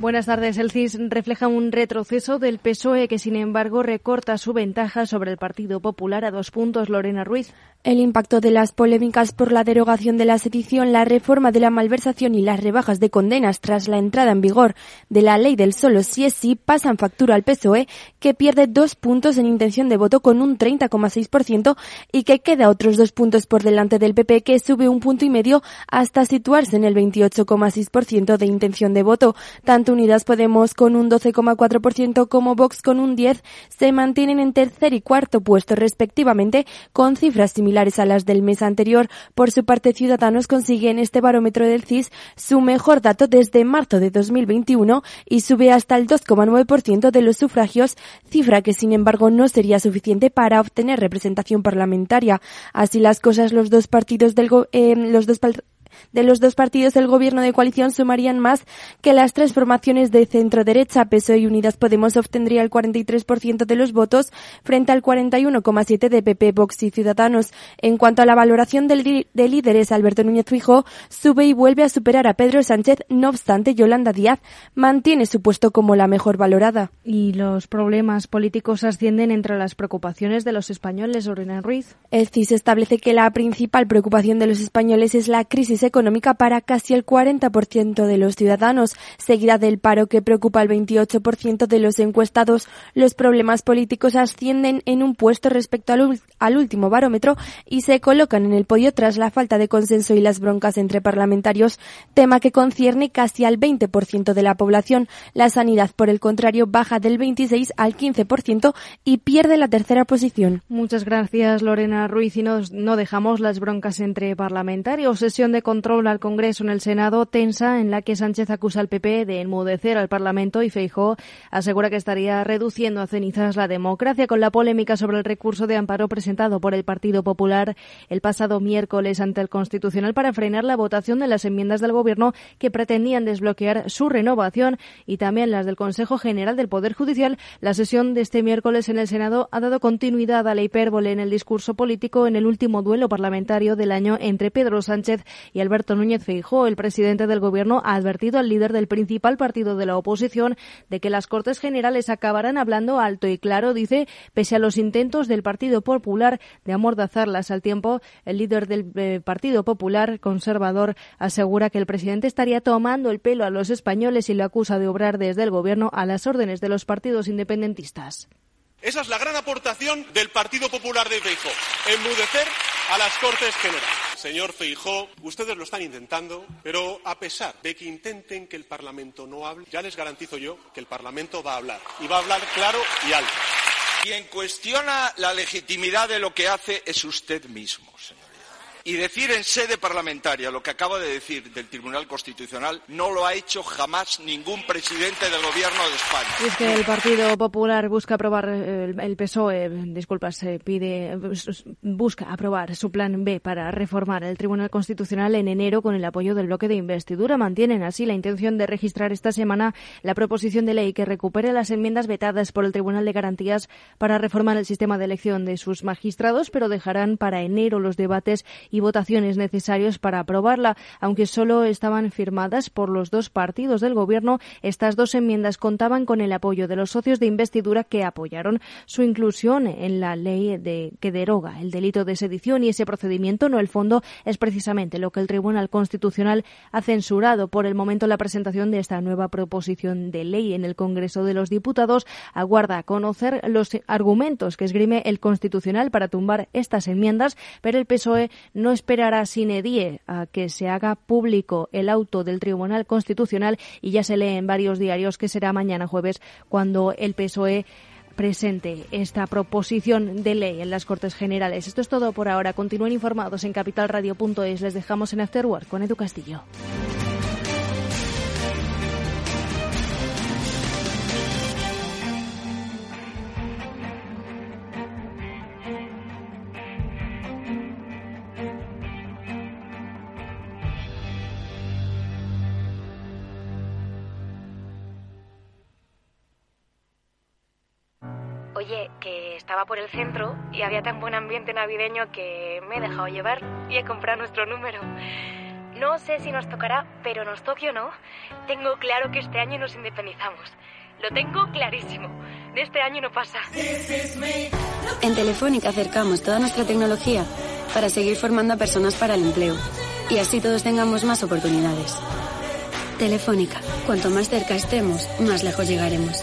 Buenas tardes. El CIS refleja un retroceso del PSOE que, sin embargo, recorta su ventaja sobre el Partido Popular a dos puntos. Lorena Ruiz. El impacto de las polémicas por la derogación de la sedición, la reforma de la malversación y las rebajas de condenas tras la entrada en vigor de la ley del solo si es sí pasan factura al PSOE, que pierde dos puntos en intención de voto con un 30,6% y que queda otros dos puntos por delante del PP, que sube un punto y medio hasta situarse en el 28,6% de intención de voto. Tanto Unidas Podemos con un 12,4% como Vox con un 10% se mantienen en tercer y cuarto puesto respectivamente con cifras similares a las del mes anterior. Por su parte, Ciudadanos consigue en este barómetro del CIS su mejor dato desde marzo de 2021 y sube hasta el 2,9% de los sufragios, cifra que sin embargo no sería suficiente para obtener representación parlamentaria. Así las cosas, los dos partidos del eh, los dos de los dos partidos del gobierno de coalición sumarían más que las tres formaciones de centro-derecha. PSOE y Unidas Podemos obtendría el 43% de los votos frente al 41,7% de PP, Vox y Ciudadanos. En cuanto a la valoración de líderes, Alberto Núñez Fijo sube y vuelve a superar a Pedro Sánchez. No obstante, Yolanda Díaz mantiene su puesto como la mejor valorada. Y los problemas políticos ascienden entre las preocupaciones de los españoles, Lorena Ruiz. El CIS establece que la principal preocupación de los españoles es la crisis económica para casi el 40% de los ciudadanos, seguida del paro que preocupa al 28% de los encuestados. Los problemas políticos ascienden en un puesto respecto al, al último barómetro y se colocan en el podio tras la falta de consenso y las broncas entre parlamentarios, tema que concierne casi al 20% de la población. La sanidad, por el contrario, baja del 26 al 15% y pierde la tercera posición. Muchas gracias, Lorena Ruiz. Y no, no dejamos las broncas entre parlamentarios. Sesión de control al Congreso en el Senado tensa en la que Sánchez acusa al PP de enmudecer al Parlamento y Feijó asegura que estaría reduciendo a cenizas la democracia con la polémica sobre el recurso de amparo presentado por el Partido Popular el pasado miércoles ante el Constitucional para frenar la votación de las enmiendas del Gobierno que pretendían desbloquear su renovación y también las del Consejo General del Poder Judicial. La sesión de este miércoles en el Senado ha dado continuidad a la hipérbole en el discurso político en el último duelo parlamentario del año entre Pedro Sánchez y Alberto Núñez Feijóo, el presidente del Gobierno, ha advertido al líder del principal partido de la oposición de que las Cortes Generales acabarán hablando alto y claro, dice, pese a los intentos del Partido Popular de amordazarlas al tiempo, el líder del eh, Partido Popular conservador asegura que el presidente estaría tomando el pelo a los españoles y lo acusa de obrar desde el Gobierno a las órdenes de los partidos independentistas. Esa es la gran aportación del Partido Popular de Feijóo, enmudecer a las Cortes Generales. Señor Feijóo, ustedes lo están intentando, pero a pesar de que intenten que el Parlamento no hable, ya les garantizo yo que el Parlamento va a hablar, y va a hablar claro y alto. Quien cuestiona la legitimidad de lo que hace es usted mismo. Y decir en sede parlamentaria lo que acaba de decir del Tribunal Constitucional no lo ha hecho jamás ningún presidente del Gobierno de España. es que el Partido Popular busca aprobar, el, PSOE, disculpas, pide, busca aprobar su plan B para reformar el Tribunal Constitucional en enero con el apoyo del bloque de investidura. Mantienen así la intención de registrar esta semana la proposición de ley que recupere las enmiendas vetadas por el Tribunal de Garantías para reformar el sistema de elección de sus magistrados, pero dejarán para enero los debates y votaciones necesarios para aprobarla. Aunque solo estaban firmadas por los dos partidos del Gobierno, estas dos enmiendas contaban con el apoyo de los socios de investidura que apoyaron su inclusión en la ley de, que deroga el delito de sedición y ese procedimiento, no el fondo, es precisamente lo que el Tribunal Constitucional ha censurado. Por el momento, la presentación de esta nueva proposición de ley en el Congreso de los Diputados aguarda conocer los argumentos que esgrime el Constitucional para tumbar estas enmiendas, pero el PSOE no esperará sin edie a que se haga público el auto del Tribunal Constitucional y ya se lee en varios diarios que será mañana jueves cuando el PSOE presente esta proposición de ley en las Cortes Generales. Esto es todo por ahora. Continúen informados en capitalradio.es. Les dejamos en Afterwork con Edu Castillo. Que estaba por el centro y había tan buen ambiente navideño que me he dejado llevar y he comprado nuestro número. No sé si nos tocará, pero nos toque o no, tengo claro que este año nos independizamos. Lo tengo clarísimo. De este año no pasa. En Telefónica acercamos toda nuestra tecnología para seguir formando a personas para el empleo y así todos tengamos más oportunidades. Telefónica, cuanto más cerca estemos, más lejos llegaremos.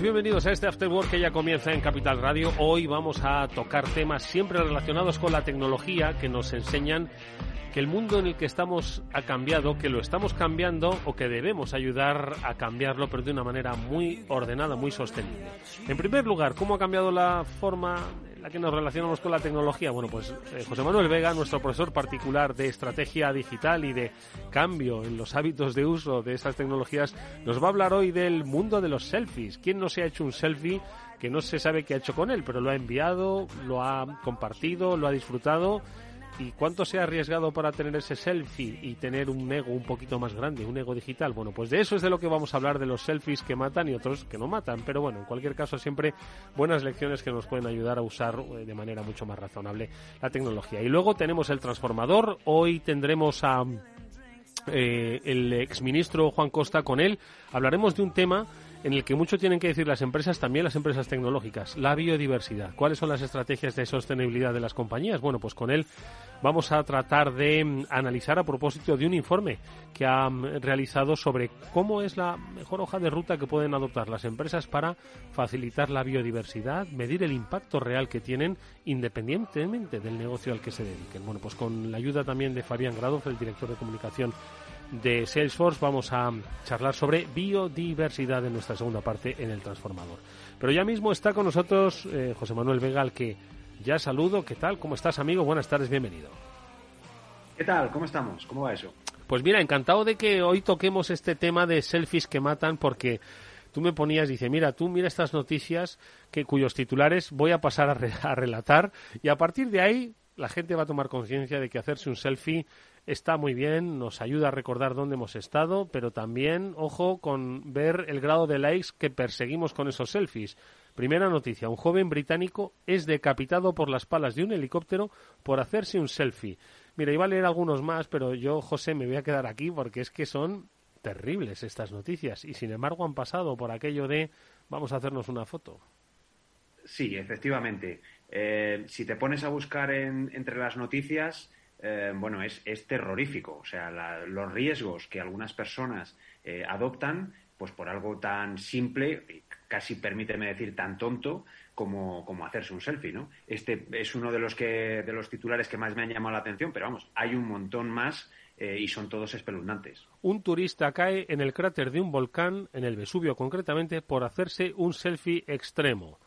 Amigos? Bienvenidos a este After Work que ya comienza en Capital Radio. Hoy vamos a tocar temas siempre relacionados con la tecnología que nos enseñan que el mundo en el que estamos ha cambiado, que lo estamos cambiando o que debemos ayudar a cambiarlo, pero de una manera muy ordenada, muy sostenible. En primer lugar, ¿cómo ha cambiado la forma la que nos relacionamos con la tecnología? Bueno, pues eh, José Manuel Vega, nuestro profesor particular de estrategia digital y de cambio en los hábitos de uso de estas tecnologías, nos va a hablar hoy del mundo de los selfies. ¿Quién no se ha hecho un selfie? que no se sabe qué ha hecho con él, pero lo ha enviado, lo ha compartido, lo ha disfrutado ¿Y cuánto se ha arriesgado para tener ese selfie y tener un ego un poquito más grande, un ego digital? Bueno, pues de eso es de lo que vamos a hablar, de los selfies que matan y otros que no matan. Pero bueno, en cualquier caso, siempre buenas lecciones que nos pueden ayudar a usar eh, de manera mucho más razonable la tecnología. Y luego tenemos el transformador. Hoy tendremos a eh, el exministro Juan Costa con él. Hablaremos de un tema en el que mucho tienen que decir las empresas, también las empresas tecnológicas, la biodiversidad. ¿Cuáles son las estrategias de sostenibilidad de las compañías? Bueno, pues con él vamos a tratar de mm, analizar a propósito de un informe que ha mm, realizado sobre cómo es la mejor hoja de ruta que pueden adoptar las empresas para facilitar la biodiversidad, medir el impacto real que tienen independientemente del negocio al que se dediquen. Bueno, pues con la ayuda también de Fabián Gradoff, el director de comunicación de Salesforce vamos a charlar sobre biodiversidad en nuestra segunda parte en el transformador. Pero ya mismo está con nosotros eh, José Manuel Vega, al que ya saludo. ¿Qué tal? ¿Cómo estás, amigo? Buenas tardes, bienvenido. ¿Qué tal? ¿Cómo estamos? ¿Cómo va eso? Pues mira, encantado de que hoy toquemos este tema de selfies que matan porque tú me ponías, dice, mira, tú mira estas noticias que cuyos titulares voy a pasar a, a relatar y a partir de ahí la gente va a tomar conciencia de que hacerse un selfie está muy bien, nos ayuda a recordar dónde hemos estado, pero también, ojo, con ver el grado de likes que perseguimos con esos selfies. Primera noticia, un joven británico es decapitado por las palas de un helicóptero por hacerse un selfie. Mira, iba a leer algunos más, pero yo, José, me voy a quedar aquí porque es que son terribles estas noticias y sin embargo han pasado por aquello de vamos a hacernos una foto. Sí, efectivamente. Eh, si te pones a buscar entre las noticias, eh, bueno, es, es, terrorífico. O sea, los riesgos que algunas personas eh, adoptan, pues por algo tan simple, casi permíteme decir tan tonto, como, como, hacerse un selfie, ¿no? Este es uno de los que de los titulares que más me han llamado la atención, pero vamos, hay un montón más y son todos espeluznantes. Un turista cae en el cráter de un volcán, en el Vesubio concretamente, por hacerse un selfie extremo.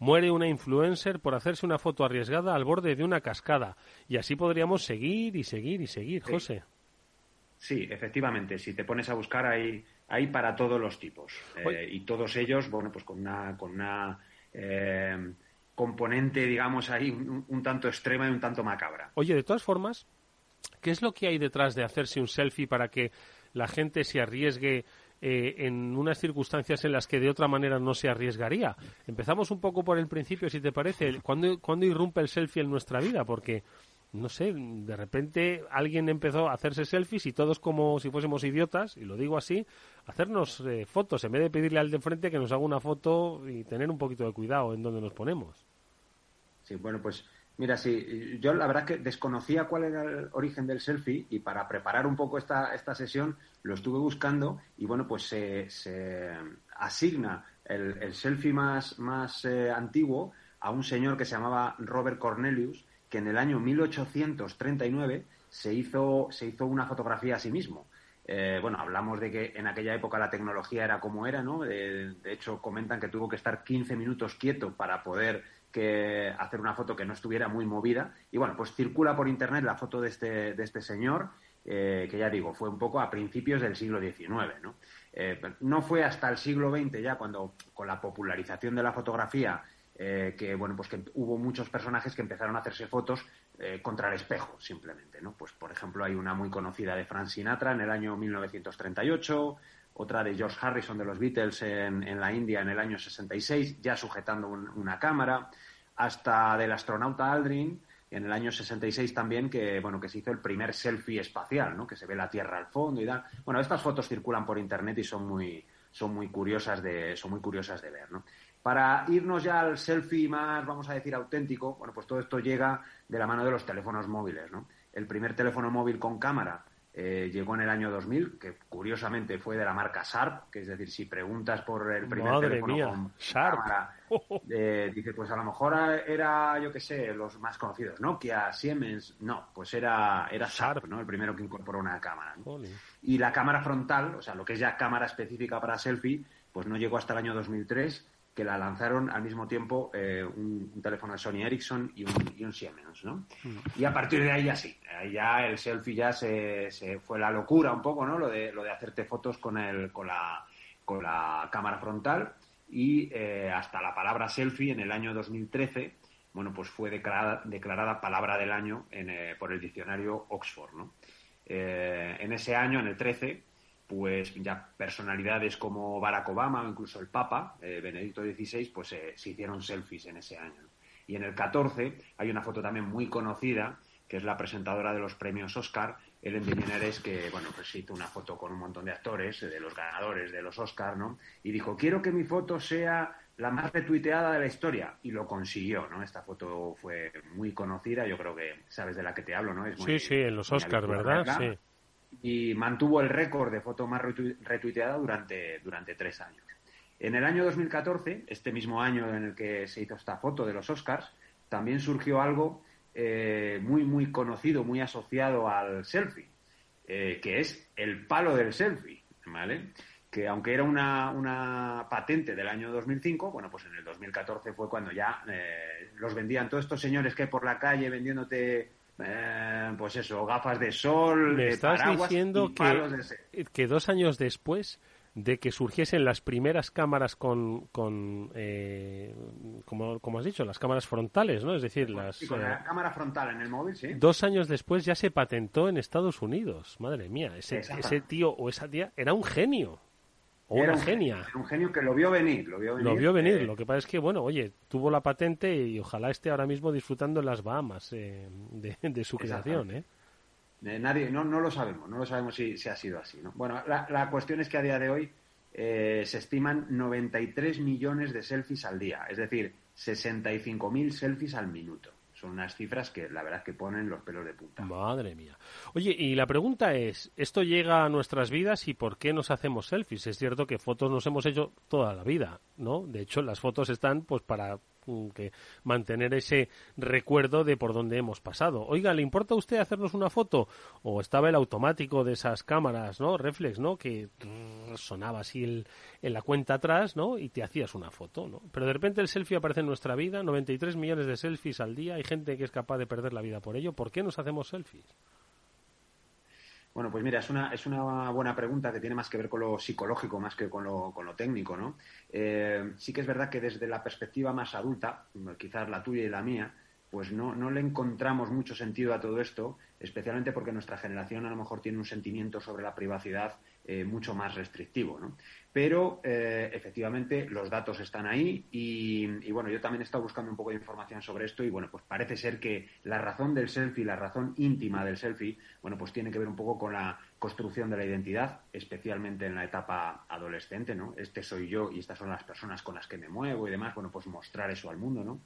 Muere una influencer por hacerse una foto arriesgada al borde de una cascada. Y así podríamos seguir y seguir y seguir, José. Sí, efectivamente. Si te pones a buscar, hay, hay para todos los tipos. Eh, y todos ellos, bueno, pues con una, con una eh, componente, digamos, ahí un tanto extrema y un tanto macabra. Oye, de todas formas, ¿qué es lo que hay detrás de hacerse un selfie para que la gente se arriesgue eh, en unas circunstancias en las que de otra manera no se arriesgaría. Empezamos un poco por el principio, si te parece. ¿Cuándo, irrumpe el selfie en nuestra vida? Porque no sé, de repente alguien empezó a hacerse selfies y todos como si fuésemos idiotas, y lo digo así, hacernos eh, fotos en vez de pedirle al de frente que nos haga una foto y tener un poquito de cuidado en donde nos ponemos. Sí, bueno, pues Mira, sí, yo la verdad que desconocía cuál era el origen del selfie y para preparar un poco esta, esta sesión lo estuve buscando y bueno, pues se, asigna el, selfie más, más eh, antiguo a un señor que se llamaba Robert Cornelius, que en el año 1839 se hizo, se hizo una fotografía a sí mismo. Eh, bueno, hablamos de que en aquella época la tecnología era como era, ¿no? de hecho, comentan que tuvo que estar 15 minutos quieto para poder que hacer una foto que no estuviera muy movida. Y bueno, pues circula por internet la foto de este, de este señor, eh, que ya digo, fue un poco a principios del siglo XIX, ¿no? Eh, no fue hasta el siglo XX ya cuando, con la popularización de la fotografía, eh, que bueno, pues que hubo muchos personajes que empezaron a hacerse fotos contra el espejo, simplemente, ¿no? Pues por ejemplo hay una muy conocida de Frank Sinatra en el año 1938, otra de George Harrison de los Beatles en, la India en el año 66, ya sujetando una cámara, hasta del astronauta Aldrin en el año 66 también, que, bueno, que se hizo el primer selfie espacial, ¿no? que se ve la Tierra al fondo y tal. Bueno, estas fotos circulan por Internet y son muy, son muy, curiosas, de, son muy curiosas de ver. ¿no? Para irnos ya al selfie más, vamos a decir, auténtico, bueno, pues todo esto llega de la mano de los teléfonos móviles. ¿no? El primer teléfono móvil con cámara eh, llegó en el año 2000, que curiosamente fue de la marca Sharp, que es decir, si preguntas por el primer teléfono con cámara, eh, dice, pues a lo mejor era, yo qué sé, los más conocidos, Nokia, Siemens, no, pues era, era Sharp, ¿no? El primero que incorporó una cámara. Y la cámara frontal, o sea, lo que es ya cámara específica para selfie, pues no llegó hasta el año 2003 que la lanzaron al mismo tiempo eh, un, teléfono de Sony Ericsson y un, Siemens, ¿no? Y a partir de ahí ya sí, ya el selfie ya se, fue la locura un poco, ¿no? Lo de, lo de hacerte fotos con, el, con, la, con la cámara frontal y eh, hasta la palabra selfie en el año 2013, bueno, pues fue declarada, declarada palabra del año eh, por el diccionario Oxford, ¿no? en ese año, en el 13, pues ya personalidades como Barack Obama o incluso el Papa, eh, Benedicto XVI, pues eh, se hicieron selfies en ese año. Y en el 14 hay una foto también muy conocida, que es la presentadora de los premios Oscar, Ellen DeGeneres, que bueno, pues hizo una foto con un montón de actores, de los ganadores de los Oscar, ¿no? Y dijo, quiero que mi foto sea la más retuiteada de la historia. Y lo consiguió, ¿no? Esta foto fue muy conocida, yo creo que sabes de la que te hablo, ¿no? sí, sí, en los Oscars, ¿verdad? Sí y mantuvo el récord de foto más retuiteada durante, durante tres años. En el año 2014, este mismo año en el que se hizo esta foto de los Oscars, también surgió algo eh, muy, muy conocido, muy asociado al selfie, eh, que es el palo del selfie, ¿vale? Que aunque era una, una, patente del año 2005, bueno, pues en el 2014 fue cuando ya eh, los vendían todos estos señores que por la calle vendiéndote eh, pues eso, gafas de sol, Me estás diciendo que, que dos años después de que surgiesen las primeras cámaras con, con eh, como, como, has dicho, las cámaras frontales, ¿no? Es decir, las... con la eh, cámara frontal en el móvil, sí. Dos años después ya se patentó en Estados Unidos. Madre mía, ese, ese tío o esa tía era un genio era una genia. un genio que lo vio venir. Lo vio venir. Lo vio venir. Lo que pasa es que, bueno, oye, tuvo la patente y ojalá esté ahora mismo disfrutando en las Bahamas eh, de, su creación, ¿eh? nadie, no, no lo sabemos, no lo sabemos si, si ha sido así. ¿no? Bueno, la, la, cuestión es que a día de hoy eh, se estiman 93 millones de selfies al día, es decir, 65.000 selfies al minuto son unas cifras que la verdad que ponen los pelos de punta. Madre mía. Oye, y la pregunta es, ¿esto llega a nuestras vidas y por qué nos hacemos selfies? Es cierto que fotos nos hemos hecho toda la vida, ¿no? De hecho, las fotos están pues para que mantener ese recuerdo de por dónde hemos pasado. Oiga, ¿le importa a usted hacernos una foto? O estaba el automático de esas cámaras, ¿no? Reflex, ¿no? Que sonaba así el, en la cuenta atrás, ¿no? Y te hacías una foto, ¿no? Pero de repente el selfie aparece en nuestra vida, 93 millones de selfies al día, hay gente que es capaz de perder la vida por ello. ¿Por qué nos hacemos selfies? Bueno, pues mira, es una, es una buena pregunta que tiene más que ver con lo psicológico más que con lo, con lo técnico, ¿no? Eh, sí que es verdad que desde la perspectiva más adulta, quizás la tuya y la mía, pues no, no le encontramos mucho sentido a todo esto, especialmente porque nuestra generación a lo mejor tiene un sentimiento sobre la privacidad eh, mucho más restrictivo. ¿no? Pero eh, efectivamente los datos están ahí y, bueno, yo también he estado buscando un poco de información sobre esto y bueno, pues parece ser que la razón del selfie, la razón íntima del selfie, bueno, pues tiene que ver un poco con la construcción de la identidad, especialmente en la etapa adolescente, ¿no? Este soy yo y estas son las personas con las que me muevo y demás, bueno, pues mostrar eso al mundo, ¿no?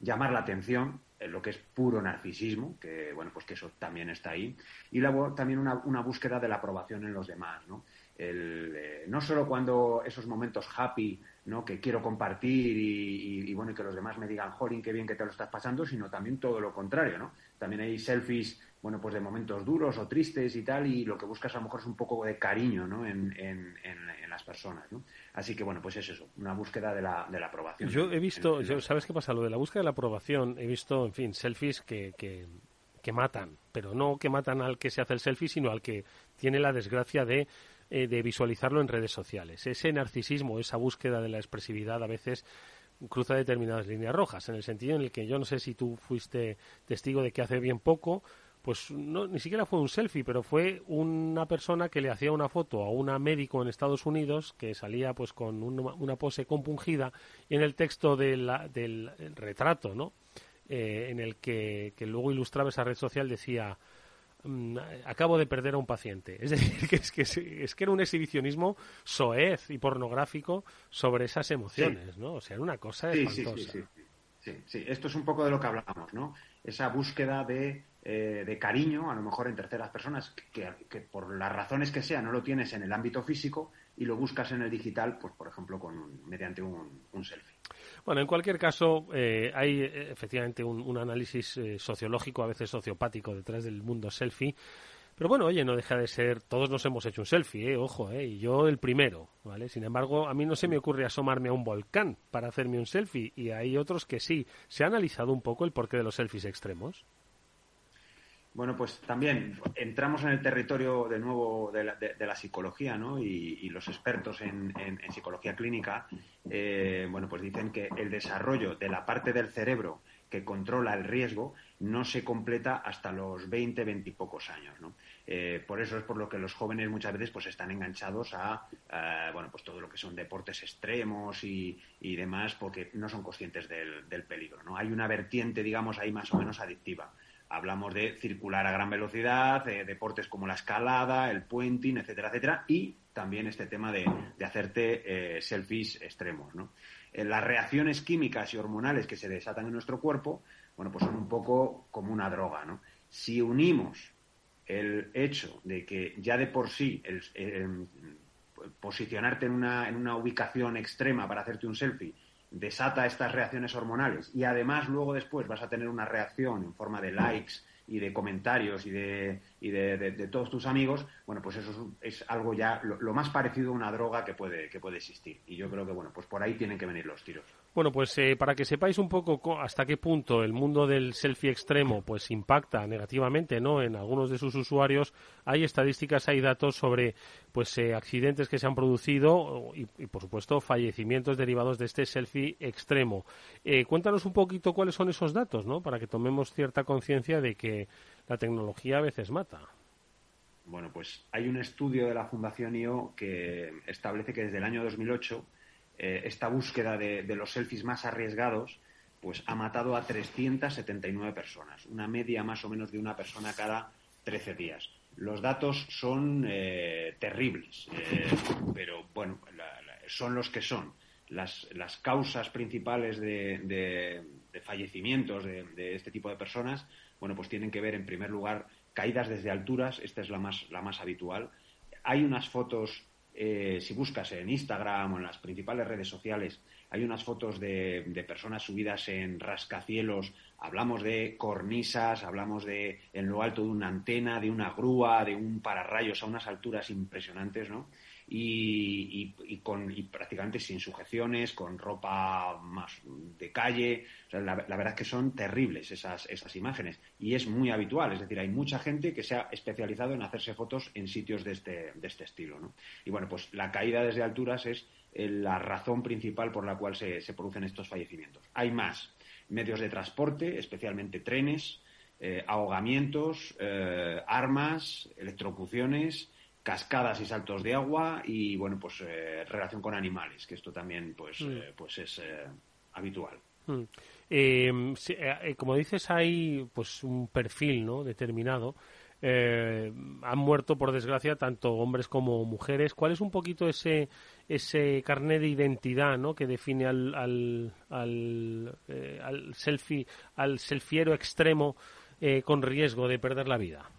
llamar la atención, lo que es puro narcisismo, que bueno, pues que eso también está ahí, y también una búsqueda de la aprobación en los demás, ¿no? El, eh, no solo cuando esos momentos happy, ¿no? Que quiero compartir y, y, bueno, y que los demás me digan, jolín, qué bien que te lo estás pasando, sino también todo lo contrario, ¿no? También hay selfies, bueno, pues de momentos duros o tristes y tal, y lo que buscas a lo mejor es un poco de cariño, ¿no? En, en, en, las personas, ¿no? Así que bueno, pues es eso, una búsqueda de la, de la aprobación. Yo he visto, ¿sabes qué pasa? Lo de la búsqueda de la aprobación, he visto, en fin, selfies que, que, que matan, pero no que matan al que se hace el selfie, sino al que tiene la desgracia de eh, de visualizarlo en redes sociales. Ese narcisismo, esa búsqueda de la expresividad a veces cruza determinadas líneas rojas, en el sentido en el que yo no sé si tú fuiste testigo de que hace bien poco, pues no, ni siquiera fue un selfie, pero fue una persona que le hacía una foto a una médico en Estados Unidos que salía pues con una, pose compungida y en el texto del retrato, ¿no? Eh, en el que, que luego ilustraba esa red social decía acabo de perder a un paciente. Es decir, que es que, es que era un exhibicionismo soez y pornográfico sobre esas emociones, ¿no? O sea, era una cosa espantosa. Sí sí, sí, esto es un poco de lo que hablamos, ¿no? Esa búsqueda de, eh, de cariño, a lo mejor en terceras personas, que, que, por las razones que sea no lo tienes en el ámbito físico y lo buscas en el digital, pues por ejemplo, con mediante un selfie. Bueno, en cualquier caso, eh, hay eh, efectivamente un, análisis eh, sociológico, a veces sociopático, detrás del mundo selfie. Pero bueno, oye, no deja de ser, todos nos hemos hecho un selfie, eh, ojo, eh, y yo el primero, ¿vale? Sin embargo, a mí no se me ocurre asomarme a un volcán para hacerme un selfie, y hay otros que sí. ¿Se ha analizado un poco el porqué de los selfies extremos? Bueno, pues también entramos en el territorio de nuevo de la, psicología, ¿no? Y, los expertos en, psicología clínica, eh, bueno, pues dicen que el desarrollo de la parte del cerebro que controla el riesgo no se completa hasta los 20, 20 y pocos años, ¿no? Eh, por eso es por lo que los jóvenes muchas veces pues están enganchados a, bueno, pues todo lo que son deportes extremos y, demás porque no son conscientes del, del peligro, ¿no? Hay una vertiente, digamos, ahí más o menos adictiva Hablamos de circular a gran velocidad, deportes como la escalada, el puenting, etcétera, etcétera, y también este tema de, hacerte eh, selfies extremos. ¿no? Eh, las reacciones químicas y hormonales que se desatan en nuestro cuerpo, bueno, pues son un poco como una droga. ¿no? Si unimos el hecho de que ya de por sí el, posicionarte en una, en una ubicación extrema para hacerte un selfie desata estas reacciones hormonales y además luego después vas a tener una reacción en forma de likes y de comentarios y de, y de, todos tus amigos, bueno, pues eso es, algo ya lo, más parecido a una droga que puede, que puede existir. Y yo creo que, bueno, pues por ahí tienen que venir los tiros. Bueno, pues eh, para que sepáis un poco hasta qué punto el mundo del selfie extremo pues impacta negativamente no en algunos de sus usuarios, hay estadísticas, hay datos sobre pues eh, accidentes que se han producido y, por supuesto fallecimientos derivados de este selfie extremo. Eh, cuéntanos un poquito cuáles son esos datos, ¿no? Para que tomemos cierta conciencia de que la tecnología a veces mata. Bueno, pues hay un estudio de la Fundación IO que establece que desde el año 2008 eh, esta búsqueda de, los selfies más arriesgados pues ha matado a 379 personas, una media más o menos de una persona cada 13 días. Los datos son eh, terribles, eh, pero bueno, son los que son. Las, causas principales de, fallecimientos de, este tipo de personas, bueno, pues tienen que ver en primer lugar caídas desde alturas, esta es la más, la más habitual. Hay unas fotos eh, si buscas en Instagram o en las principales redes sociales, hay unas fotos de, personas subidas en rascacielos, hablamos de cornisas, hablamos de en lo alto de una antena, de una grúa, de un pararrayos a unas alturas impresionantes, ¿no? y, con, y prácticamente sin sujeciones, con ropa más de calle. la, verdad es que son terribles esas, imágenes y es muy habitual. Es decir, hay mucha gente que se ha especializado en hacerse fotos en sitios de este, este estilo. ¿no? Y bueno, pues la caída desde alturas es la razón principal por la cual se, se producen estos fallecimientos. Hay más medios de transporte, especialmente trenes, eh, ahogamientos, eh, armas, electrocuciones, cascadas y saltos de agua y bueno pues eh, relación con animales que esto también pues mm. eh, pues es eh, habitual mm. como dices hay pues un perfil no determinado eh, han muerto, por desgracia, tanto hombres como mujeres. ¿Cuál es un poquito ese, ese carnet de identidad ¿no? que define al, al, al, eh, al selfie, al selfiero extremo eh, con riesgo de perder la vida?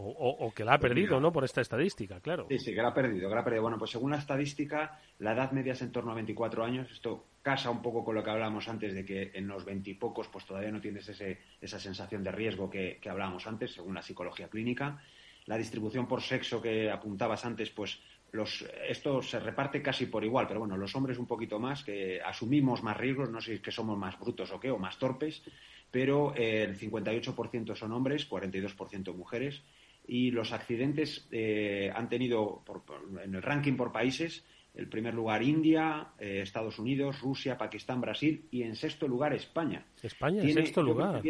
O, que la ha perdido, ¿no? Por esta estadística, claro. Sí, sí, que la ha perdido, que la ha perdido. Bueno, pues según la estadística, la edad media es en torno a 24 años. Esto casa un poco con lo que hablábamos antes de que en los veintipocos pues todavía no tienes ese, esa sensación de riesgo que, hablábamos antes, según la psicología clínica. La distribución por sexo que apuntabas antes, pues los, esto se reparte casi por igual, pero bueno, los hombres un poquito más, que asumimos más riesgos, no sé si es que somos más brutos o qué, o más torpes, pero eh, el 58% son hombres, 42% mujeres, y los accidentes eh, han tenido, en el ranking por países, el primer lugar India, eh, Estados Unidos, Rusia, Pakistán, Brasil y en sexto lugar España. España en sexto lugar.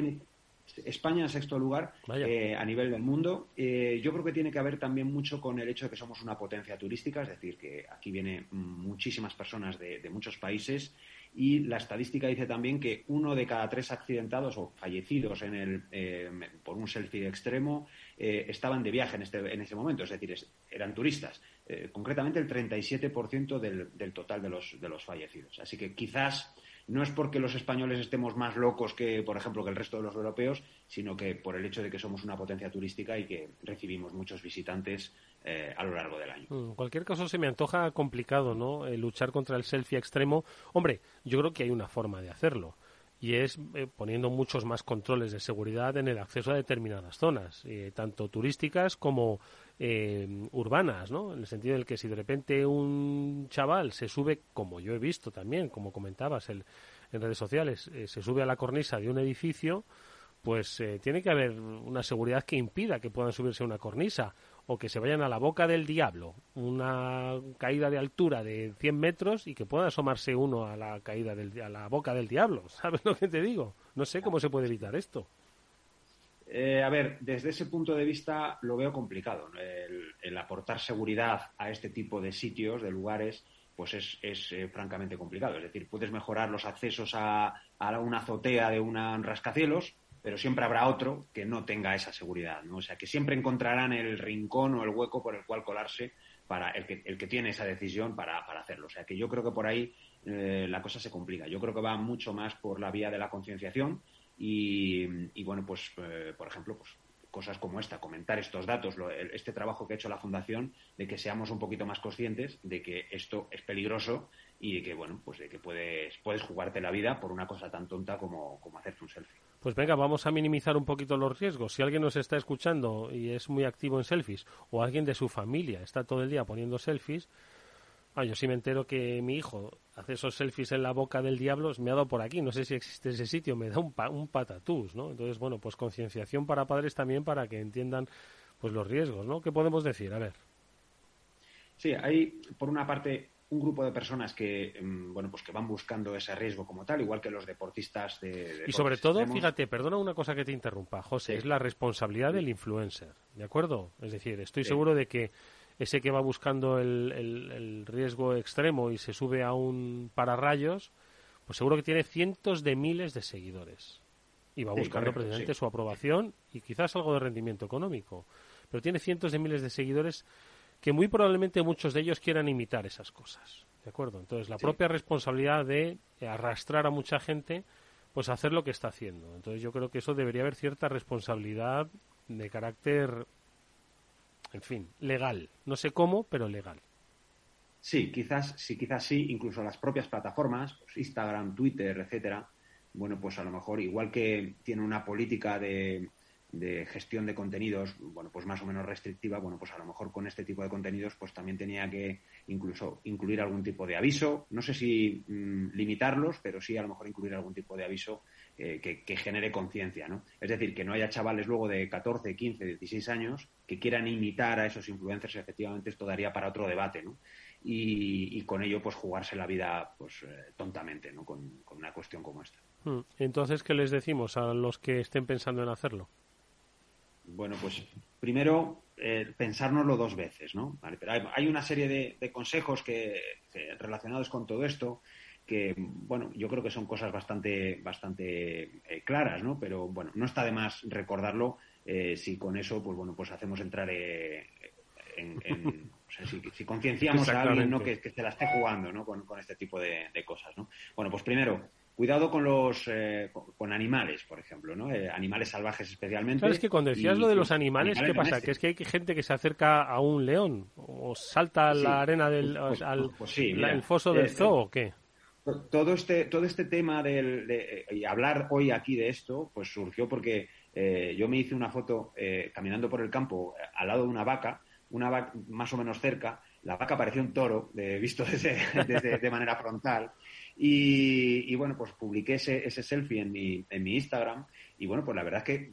España en sexto lugar eh, a nivel del mundo. Eh, yo creo que tiene que ver también mucho con el hecho de que somos una potencia turística, es decir, que aquí vienen muchísimas personas de, muchos países y la estadística dice también que uno de cada tres accidentados o fallecidos en el, por un selfie extremo estaban de viaje en, este, en ese momento, es decir, eran turistas. Eh, concretamente el 37% del, del total de los, de los fallecidos. Así que quizás no es porque los españoles estemos más locos que, por ejemplo, que el resto de los europeos, sino que por el hecho de que somos una potencia turística y que recibimos muchos visitantes eh, a lo largo del año. Mm, en cualquier caso, se me antoja complicado, ¿no? Eh, luchar contra el selfie extremo. Hombre, yo creo que hay una forma de hacerlo y es poniendo muchos más controles de seguridad en el acceso a determinadas zonas, tanto turísticas como eh, urbanas, ¿no? En el sentido del que si de repente un chaval se sube, como yo he visto también, como comentabas el, en redes sociales, eh, se sube a la cornisa de un edificio, pues eh, tiene que haber una seguridad que impida que puedan subirse a una cornisa o que se vayan a la boca del diablo, una caída de altura de 100 metros y que pueda asomarse uno a la caída del, a la boca del diablo, ¿sabes lo que te digo? No sé cómo se puede evitar esto. Eh, a ver, desde ese punto de vista lo veo complicado. El, aportar seguridad a este tipo de sitios, de lugares, pues es, eh, francamente complicado. Es decir, puedes mejorar los accesos a, una azotea de un rascacielos, pero siempre habrá otro que no tenga esa seguridad. ¿no? O sea, que siempre encontrarán el rincón o el hueco por el cual colarse para el que, el que tiene esa decisión para, hacerlo. O sea, que yo creo que por ahí eh, la cosa se complica. Yo creo que va mucho más por la vía de la concienciación y, bueno, pues, eh, por ejemplo, pues cosas como esta, comentar estos datos, este trabajo que ha hecho la Fundación, de que seamos un poquito más conscientes de que esto es peligroso y de que, bueno, pues de que puedes, puedes jugarte la vida por una cosa tan tonta como, como hacerte un selfie. Pues venga, vamos a minimizar un poquito los riesgos. Si alguien nos está escuchando y es muy activo en selfies, o alguien de su familia está todo el día poniendo selfies, Ah, yo sí me entero que mi hijo hace esos selfies en la boca del diablo, me ha dado por aquí, no sé si existe ese sitio, me da un, un patatús, ¿no? Entonces, bueno, pues concienciación para padres también para que entiendan pues los riesgos, ¿no? ¿Qué podemos decir? A ver. Sí, hay por una parte un grupo de personas que mm, bueno pues que van buscando ese riesgo como tal igual que los deportistas de, y sobre todo fíjate perdona una cosa que te interrumpa José es la responsabilidad del influencer de acuerdo es decir estoy seguro de que ese que va buscando el, el, riesgo extremo y se sube a un pararrayos, pues seguro que tiene cientos de miles de seguidores. Y va buscando precisamente su aprobación y quizás algo de rendimiento económico. Pero tiene cientos de miles de seguidores que muy probablemente muchos de ellos quieran imitar esas cosas. ¿De acuerdo? Entonces, la propia responsabilidad de arrastrar a mucha gente pues a hacer lo que está haciendo. Entonces, yo creo que eso debería haber cierta responsabilidad de carácter en fin, legal. No sé cómo, pero legal. Sí, quizás sí, quizás sí, incluso las propias plataformas, pues Instagram, Twitter, etcétera. Bueno, pues a lo mejor, igual que tiene una política de, gestión de contenidos, bueno, pues más o menos restrictiva, bueno, pues a lo mejor con este tipo de contenidos, pues también tenía que incluso incluir algún tipo de aviso, no sé si mm, limitarlos, pero sí a lo mejor incluir algún tipo de aviso eh, que, genere conciencia, ¿no? Es decir, que no haya chavales luego de 14, 15, 16 años que quieran imitar a esos influencers, efectivamente esto daría para otro debate, ¿no? Y, con ello, pues jugarse la vida, pues eh, tontamente, ¿no? Con, una cuestión como esta. Hmm. Entonces, ¿qué les decimos a los que estén pensando en hacerlo? Bueno, pues primero eh, pensárnoslo dos veces, ¿no? pero hay, una serie de, consejos que, relacionados con todo esto que, bueno, yo creo que son cosas bastante, bastante eh, claras, ¿no? Pero, bueno, no está de más recordarlo eh, si con eso, pues bueno, pues hacemos entrar en, o sea, si, concienciamos a alguien ¿no? que, que, se la esté jugando ¿no? con, este tipo de, cosas. ¿no? Bueno, pues primero, cuidado con los eh, con, animales, por ejemplo, ¿no? Eh, animales salvajes especialmente. ¿Sabes que cuando decías lo de los animales, qué pasa? Que es que hay gente que se acerca a un león o salta a la arena del pues, pues, al pues el foso del zoo o qué? Todo este, todo este tema del, de, y hablar hoy aquí de esto, pues surgió porque eh, yo me hice una foto eh, caminando por el campo eh, al lado de una vaca, una vaca más o menos cerca, la vaca parecía un toro, visto desde, de manera frontal, y, bueno, pues publiqué ese, ese selfie en mi, en mi Instagram, y bueno, pues la verdad es que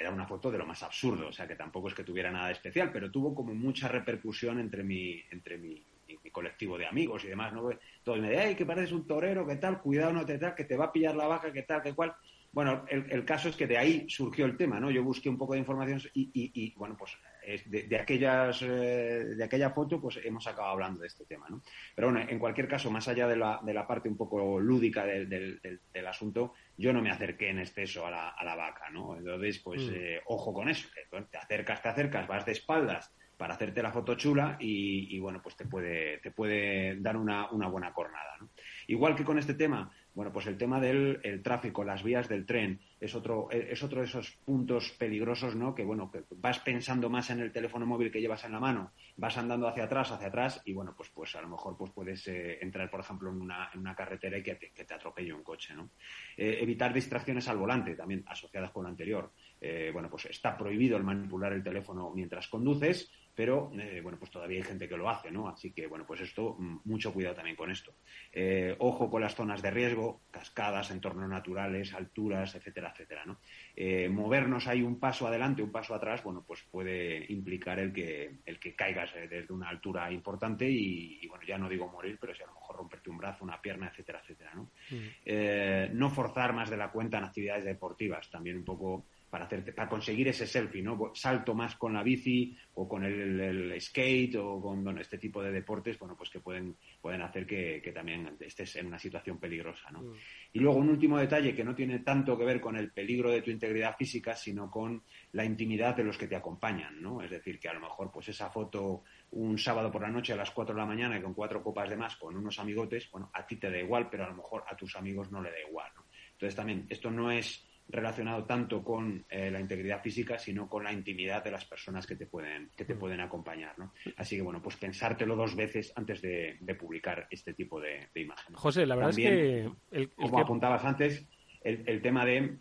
era una foto de lo más absurdo, o sea que tampoco es que tuviera nada especial, pero tuvo como mucha repercusión entre mi, entre mi, mi colectivo de amigos y demás, ¿no? Todos me dicen, ay, que pareces un torero, ¿qué tal? Cuidado, no te tal, que te va a pillar la vaca, ¿qué tal? ¿Qué cual? Bueno, el, caso es que de ahí surgió el tema, ¿no? Yo busqué un poco de información y, bueno, pues de, aquellas, eh, de aquella foto, pues hemos acabado hablando de este tema, ¿no? Pero bueno, en cualquier caso, más allá de la, de la parte un poco lúdica del, del, asunto, yo no me acerqué en exceso a la, a la vaca, ¿no? Entonces, pues mm. eh, ojo con eso, te acercas, te acercas, vas de espaldas para hacerte la foto chula y, bueno, pues te puede, te puede dar una, una buena cornada. ¿no? Igual que con este tema, bueno, pues el tema del el tráfico, las vías del tren, es otro, es otro de esos puntos peligrosos, ¿no? Que, bueno, que vas pensando más en el teléfono móvil que llevas en la mano, vas andando hacia atrás, hacia atrás, y bueno, pues, pues a lo mejor pues puedes eh, entrar, por ejemplo, en una, en una carretera y que te, que te atropelle un coche, ¿no? Eh, evitar distracciones al volante, también asociadas con lo anterior. Eh, bueno, pues está prohibido el manipular el teléfono mientras conduces, pero eh, bueno, pues todavía hay gente que lo hace, ¿no? Así que bueno, pues esto, mm, mucho cuidado también con esto. Eh, ojo con las zonas de riesgo, cascadas, entornos naturales, alturas, etcétera, etcétera, ¿no? Eh, movernos ahí un paso adelante, un paso atrás, bueno, pues puede implicar el que, el que caigas desde una altura importante y, bueno, ya no digo morir, pero si a lo mejor romperte un brazo, una pierna, etcétera, etcétera, ¿no? Mm. no forzar más de la cuenta en actividades deportivas, también un poco para, para conseguir ese selfie, ¿no? Salto más con la bici o con el, skate o con este tipo de deportes, bueno, pues que pueden, pueden hacer que, también estés en una situación peligrosa, ¿no? Mm. Y luego un último detalle que no tiene tanto que ver con el peligro de tu integridad física, sino con la intimidad de los que te acompañan, ¿no? Es decir, que a lo mejor pues esa foto un sábado por la noche a las 4 de la mañana y con cuatro copas de más con unos amigotes, bueno, a ti te da igual, pero a lo mejor a tus amigos no le da igual, ¿no? Entonces también esto no es relacionado tanto con eh, la integridad física, sino con la intimidad de las personas que te pueden, que te mm. pueden acompañar. ¿no? Así que, bueno, pues pensártelo dos veces antes de, publicar este tipo de, imágenes. José, la verdad es que... como apuntabas antes, el, tema de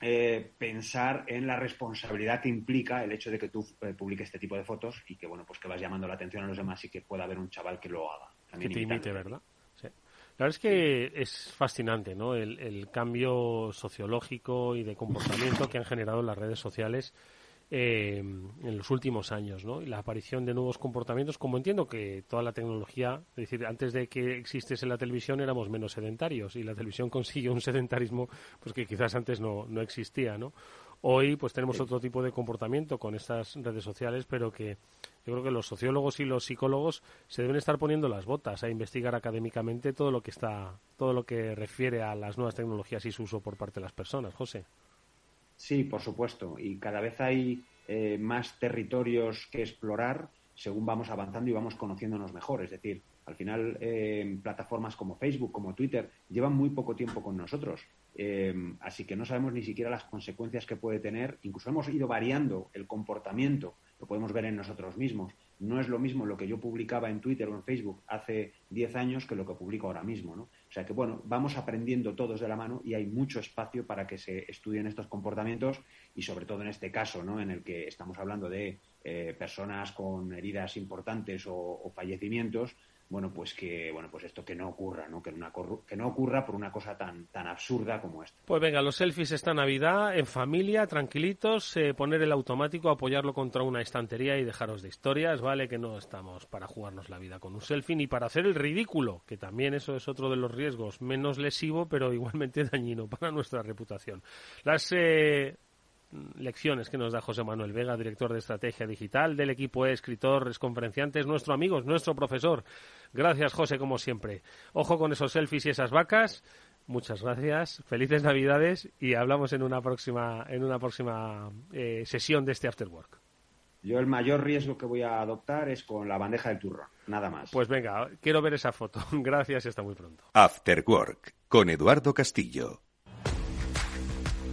eh, pensar en la responsabilidad que implica el hecho de que tú eh, publiques este tipo de fotos y que, bueno, pues que vas llamando la atención a los demás y que pueda haber un chaval que lo haga. que te imite, ¿verdad? La verdad es que es fascinante, ¿no? El, cambio sociológico y de comportamiento que han generado las redes sociales eh, en los últimos años, ¿no? Y la aparición de nuevos comportamientos, como entiendo que toda la tecnología, es decir, antes de que existiese la televisión éramos menos sedentarios y la televisión consiguió un sedentarismo pues que quizás antes no, no existía, ¿no? Hoy pues tenemos otro tipo de comportamiento con estas redes sociales, pero que yo creo que los sociólogos y los psicólogos se deben estar poniendo las botas a investigar académicamente todo lo que está, todo lo que refiere a las nuevas tecnologías y su uso por parte de las personas. José. Sí, por supuesto. Y cada vez hay eh, más territorios que explorar según vamos avanzando y vamos conociéndonos mejor. Es decir, al final, eh, plataformas como Facebook, como Twitter, llevan muy poco tiempo con nosotros. Eh, así que no sabemos ni siquiera las consecuencias que puede tener. Incluso hemos ido variando el comportamiento, lo podemos ver en nosotros mismos. No es lo mismo lo que yo publicaba en Twitter o en Facebook hace 10 años que lo que publico ahora mismo. ¿no? O sea que, bueno, vamos aprendiendo todos de la mano y hay mucho espacio para que se estudien estos comportamientos y, sobre todo en este caso, ¿no? en el que estamos hablando de eh, personas con heridas importantes o fallecimientos, bueno, pues que bueno, pues esto que no ocurra, ¿no? Que, no ocurra por una cosa tan tan absurda como esta. Pues venga, los selfies esta Navidad en familia, tranquilitos, eh, poner el automático, apoyarlo contra una estantería y dejaros de historias, ¿vale? Que no estamos para jugarnos la vida con un selfie ni para hacer el ridículo, que también eso es otro de los riesgos, menos lesivo, pero igualmente dañino para nuestra reputación. Las eh, lecciones que nos da José Manuel Vega, director de estrategia digital del equipo e, escritor, es conferenciante, es nuestro amigo, es nuestro profesor. Gracias, José, como siempre. Ojo con esos selfies y esas vacas. Muchas gracias, felices Navidades y hablamos en una próxima, en una próxima eh, sesión de este After Work. Yo el mayor riesgo que voy a adoptar es con la bandeja del turrón, nada más. Pues venga, quiero ver esa foto. Gracias y hasta muy pronto. After Work con Eduardo Castillo.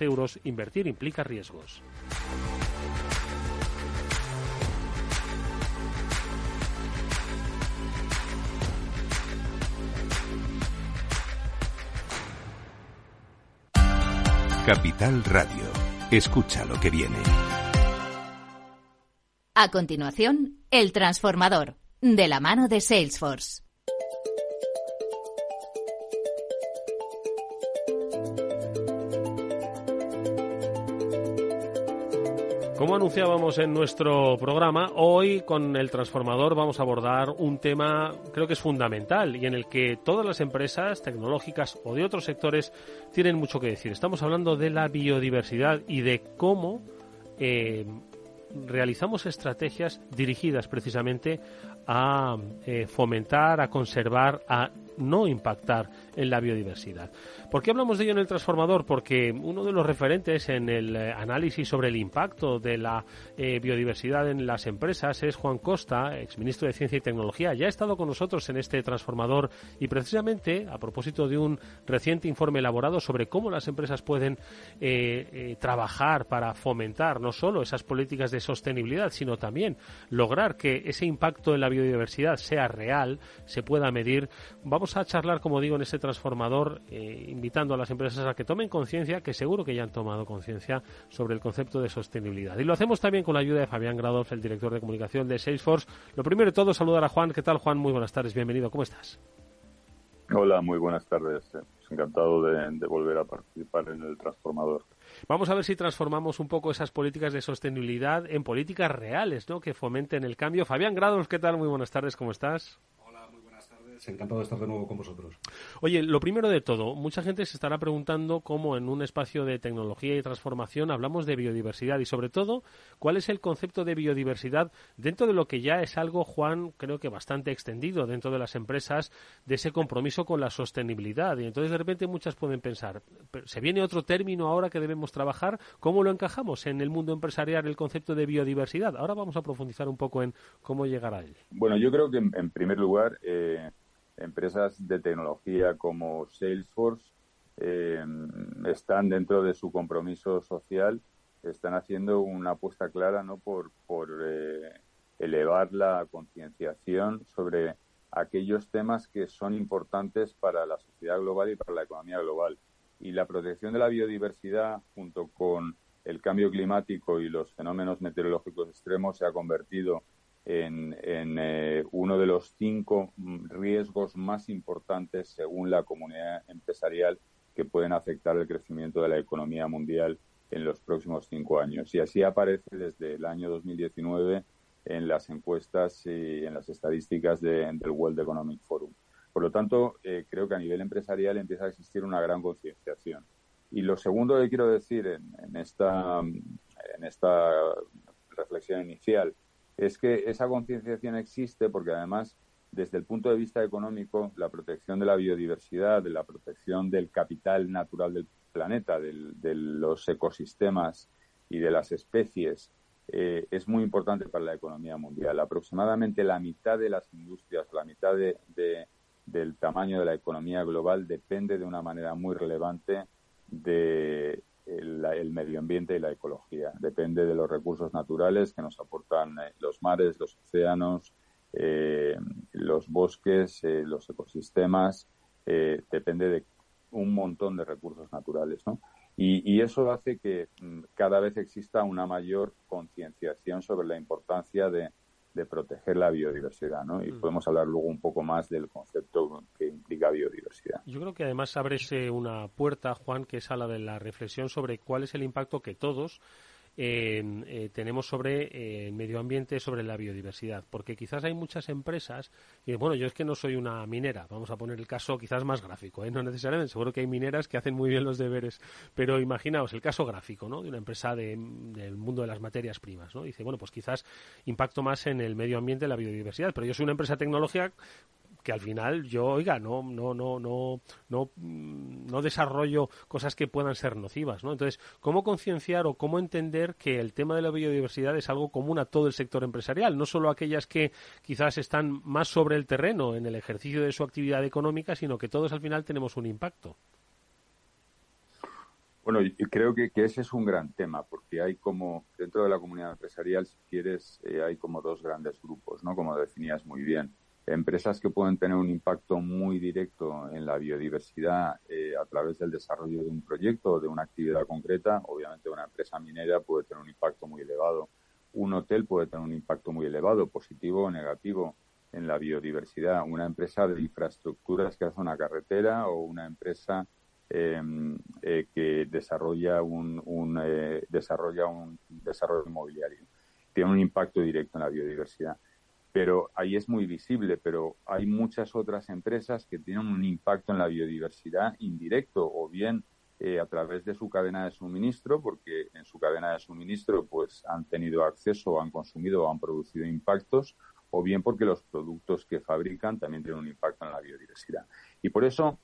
euros. Invertir implica riesgos. Capital Radio. Escucha lo que viene. A continuación, El Transformador, de la mano de Salesforce. Como anunciábamos en nuestro programa, hoy con el transformador vamos a abordar un tema creo que es fundamental y en el que todas las empresas tecnológicas o de otros sectores tienen mucho que decir. Estamos hablando de la biodiversidad y de cómo eh, realizamos estrategias dirigidas precisamente a eh, fomentar, a conservar, a no impactar en la biodiversidad. ¿Por qué hablamos de ello en el transformador? Porque uno de los referentes en el eh, análisis sobre el impacto de la eh, biodiversidad en las empresas es Juan Costa, exministro de Ciencia y Tecnología. Ya ha estado con nosotros en este transformador y precisamente a propósito de un reciente informe elaborado sobre cómo las empresas pueden eh, trabajar para fomentar no solo esas políticas de sostenibilidad, sino también lograr que ese impacto en la biodiversidad sea real, se pueda medir. Vamos a charlar, como digo, en este transformador invitando a las empresas a que tomen conciencia, que seguro que ya han tomado conciencia sobre el concepto de sostenibilidad. Y lo hacemos también con la ayuda de Fabián Gradolf, el director de comunicación de Salesforce. Lo primero de todo, saludar a Juan. ¿Qué tal, Juan? Muy buenas tardes, bienvenido. ¿Cómo estás? Hola, muy buenas tardes. Encantado de, de volver a participar en el transformador. Vamos a ver si transformamos un poco esas políticas de sostenibilidad en políticas reales, ¿no? Que fomenten el cambio. Fabián Gradolf, ¿qué tal? Muy buenas tardes, ¿cómo estás? Encantado de estar de nuevo con vosotros. Oye, lo primero de todo, mucha gente se estará preguntando cómo en un espacio de tecnología y transformación hablamos de biodiversidad y sobre todo, cuál es el concepto de biodiversidad dentro de lo que ya es algo, Juan, creo que bastante extendido dentro de las empresas de ese compromiso con la sostenibilidad. Y entonces de repente muchas pueden pensar, ¿se viene otro término ahora que debemos trabajar? ¿Cómo lo encajamos en el mundo empresarial el concepto de biodiversidad? Ahora vamos a profundizar un poco en cómo llegar a él. Bueno, yo creo que en, primer lugar eh, empresas de tecnología como Salesforce eh, están dentro de su compromiso social, están haciendo una apuesta clara ¿no? por, por eh, elevar la concienciación sobre aquellos temas que son importantes para la sociedad global y para la economía global. Y la protección de la biodiversidad, junto con el cambio climático y los fenómenos meteorológicos extremos, se ha convertido eh, uno de los cinco riesgos más importantes según la comunidad empresarial que pueden afectar el crecimiento de la economía mundial en los próximos cinco años. Y así aparece desde el año 2019 en las encuestas y en las estadísticas del World Economic Forum. Por lo tanto, eh, creo que a nivel empresarial empieza a existir una gran concienciación. Y lo segundo que quiero decir en, esta, en esta reflexión inicial es que esa concienciación existe porque además desde el punto de vista económico la protección de la biodiversidad, de la protección del capital natural del planeta, de los ecosistemas y de las especies eh, es muy importante para la economía mundial. Aproximadamente la mitad de las industrias, la mitad del tamaño de la economía global depende de una manera muy relevante de el, medio ambiente y la ecología. Depende de los recursos naturales que nos aportan eh, los mares, los océanos, eh, los bosques, eh, los ecosistemas. depende de un montón de recursos naturales, ¿no? Y, eso hace que mm, cada vez exista una mayor concienciación sobre la importancia de, de proteger la biodiversidad, ¿no? Y mm. podemos hablar luego un poco más del concepto que implica biodiversidad. Yo creo que además abre una puerta, Juan, que es a la de la reflexión sobre cuál es el impacto que todos eh, tenemos sobre eh, el medio ambiente, sobre la biodiversidad. Porque quizás hay muchas empresas, y bueno, yo es que no soy una minera, vamos a poner el caso quizás más gráfico, ¿eh? no necesariamente, seguro que hay mineras que hacen muy bien los deberes, pero imaginaos el caso gráfico, ¿no? De una empresa del mundo de las materias primas, ¿no? Dice, bueno, pues quizás impacto más en el medio ambiente, la biodiversidad, pero yo soy una empresa tecnológica que al final yo, oiga, no, no, no, no, no, mm, no desarrollo cosas que puedan ser nocivas, ¿no? Entonces, ¿cómo concienciar o cómo entender que el tema de la biodiversidad es algo común a todo el sector empresarial, no solo aquellas que quizás están más sobre el terreno en el ejercicio de su actividad económica, sino que todos al final tenemos un impacto? Bueno, yo creo que, ese es un gran tema, porque hay como, dentro de la comunidad empresarial, si quieres, eh, hay como dos grandes grupos, ¿no? Como definías muy bien empresas que pueden tener un impacto muy directo en la biodiversidad eh, a través del desarrollo de un proyecto o de una actividad concreta. Obviamente una empresa minera puede tener un impacto muy elevado. Un hotel puede tener un impacto muy elevado, positivo o negativo, en la biodiversidad. Una empresa de infraestructuras que hace una carretera o una empresa em, eh, que eh, desarrolla un desarrollo inmobiliario. Tiene un impacto directo en la biodiversidad pero ahí es muy visible, pero hay muchas otras empresas que tienen un impacto en la biodiversidad indirecto o bien eh, a través de su cadena de suministro, porque en su cadena de suministro pues han tenido acceso, han consumido han producido impactos, o bien porque los productos que fabrican también tienen un impacto en la biodiversidad. Y por eso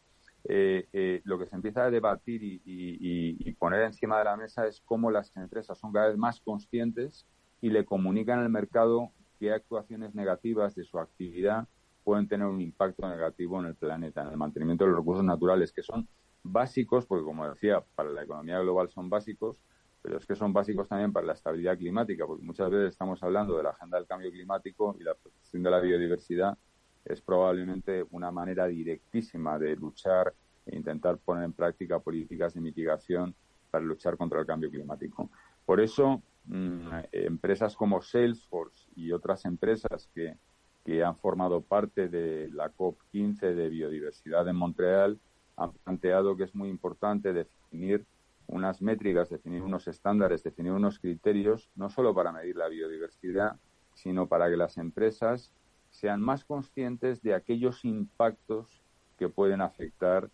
eh, eh, lo que se empieza a debatir y, y, poner encima de la mesa es cómo las empresas son cada vez más conscientes y le comunican al mercado qué actuaciones negativas de su actividad pueden tener un impacto negativo en el planeta, en el mantenimiento de los recursos naturales, que son básicos, porque como decía, para la economía global son básicos, pero es que son básicos también para la estabilidad climática, porque muchas veces estamos hablando de la agenda del cambio climático y la protección de la biodiversidad es probablemente una manera directísima de luchar e intentar poner en práctica políticas de mitigación para luchar contra el cambio climático. Por eso, Mm, empresas como Salesforce y otras empresas que, que han formado parte de la COP15 de biodiversidad en Montreal han planteado que es muy importante definir unas métricas, definir unos estándares, definir unos criterios, no solo para medir la biodiversidad, sino para que las empresas sean más conscientes de aquellos impactos que pueden afectar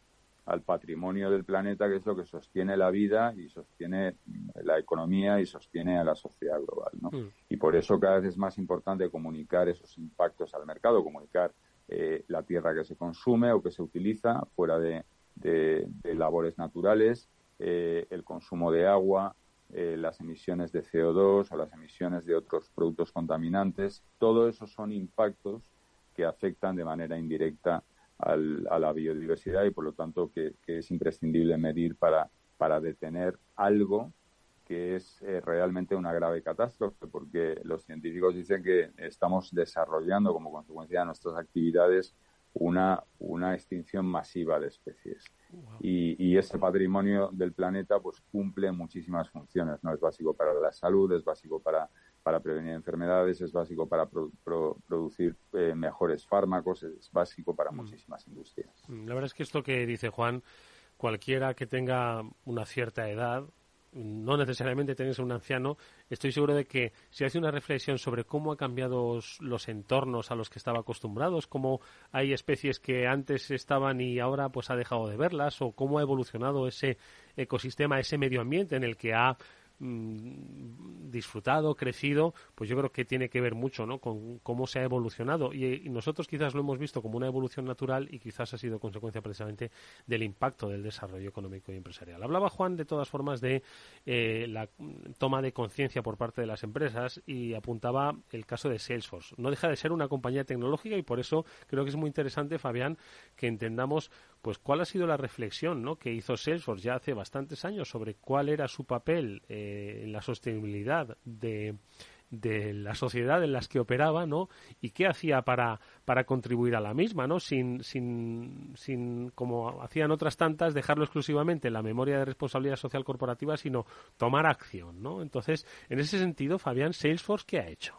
al patrimonio del planeta, que es lo que sostiene la vida y sostiene la economía y sostiene a la sociedad global. ¿no? Mm. Y por eso cada vez es más importante comunicar esos impactos al mercado, comunicar eh, la tierra que se consume o que se utiliza fuera de, labores naturales, eh, el consumo de agua, eh, las emisiones de CO2 o las emisiones de otros productos contaminantes. Todo eso son impactos que afectan de manera indirecta a la biodiversidad y por lo tanto que, es imprescindible medir para, para detener algo que es eh, realmente una grave catástrofe, porque los científicos dicen que estamos desarrollando como consecuencia de nuestras actividades una, una extinción masiva de especies. Y, y, ese patrimonio del planeta pues cumple muchísimas funciones, ¿no? Es básico para la salud, es básico para para prevenir enfermedades, es básico para producir eh, mejores fármacos, es básico para mm. muchísimas industrias. Mm, la verdad es que esto que dice Juan, cualquiera que tenga una cierta edad, no necesariamente tenés un anciano, estoy seguro de que si hace una reflexión sobre cómo ha cambiado los entornos a los que estaba acostumbrados, cómo hay especies que antes estaban y ahora pues ha dejado de verlas, o cómo ha evolucionado ese ecosistema, ese medio ambiente en el que ha Mm, disfrutado, crecido, pues yo creo que tiene que ver mucho ¿no? con cómo se ha evolucionado. Y, nosotros quizás lo hemos visto como una evolución natural y quizás ha sido consecuencia precisamente del impacto del desarrollo económico y empresarial. Hablaba Juan de todas formas de eh, la toma de conciencia por parte de las empresas y apuntaba el caso de Salesforce. No deja de ser una compañía tecnológica y por eso creo que es muy interesante, Fabián, que entendamos pues cuál ha sido la reflexión ¿no? que hizo Salesforce ya hace bastantes años sobre cuál era su papel eh, en la sostenibilidad de, de la sociedad en las que operaba, ¿no? Y qué hacía para, para contribuir a la misma, ¿no? Sin, sin, sin, como hacían otras tantas, dejarlo exclusivamente en la memoria de responsabilidad social corporativa, sino tomar acción, ¿no? Entonces, en ese sentido, Fabián, Salesforce, ¿qué ha hecho?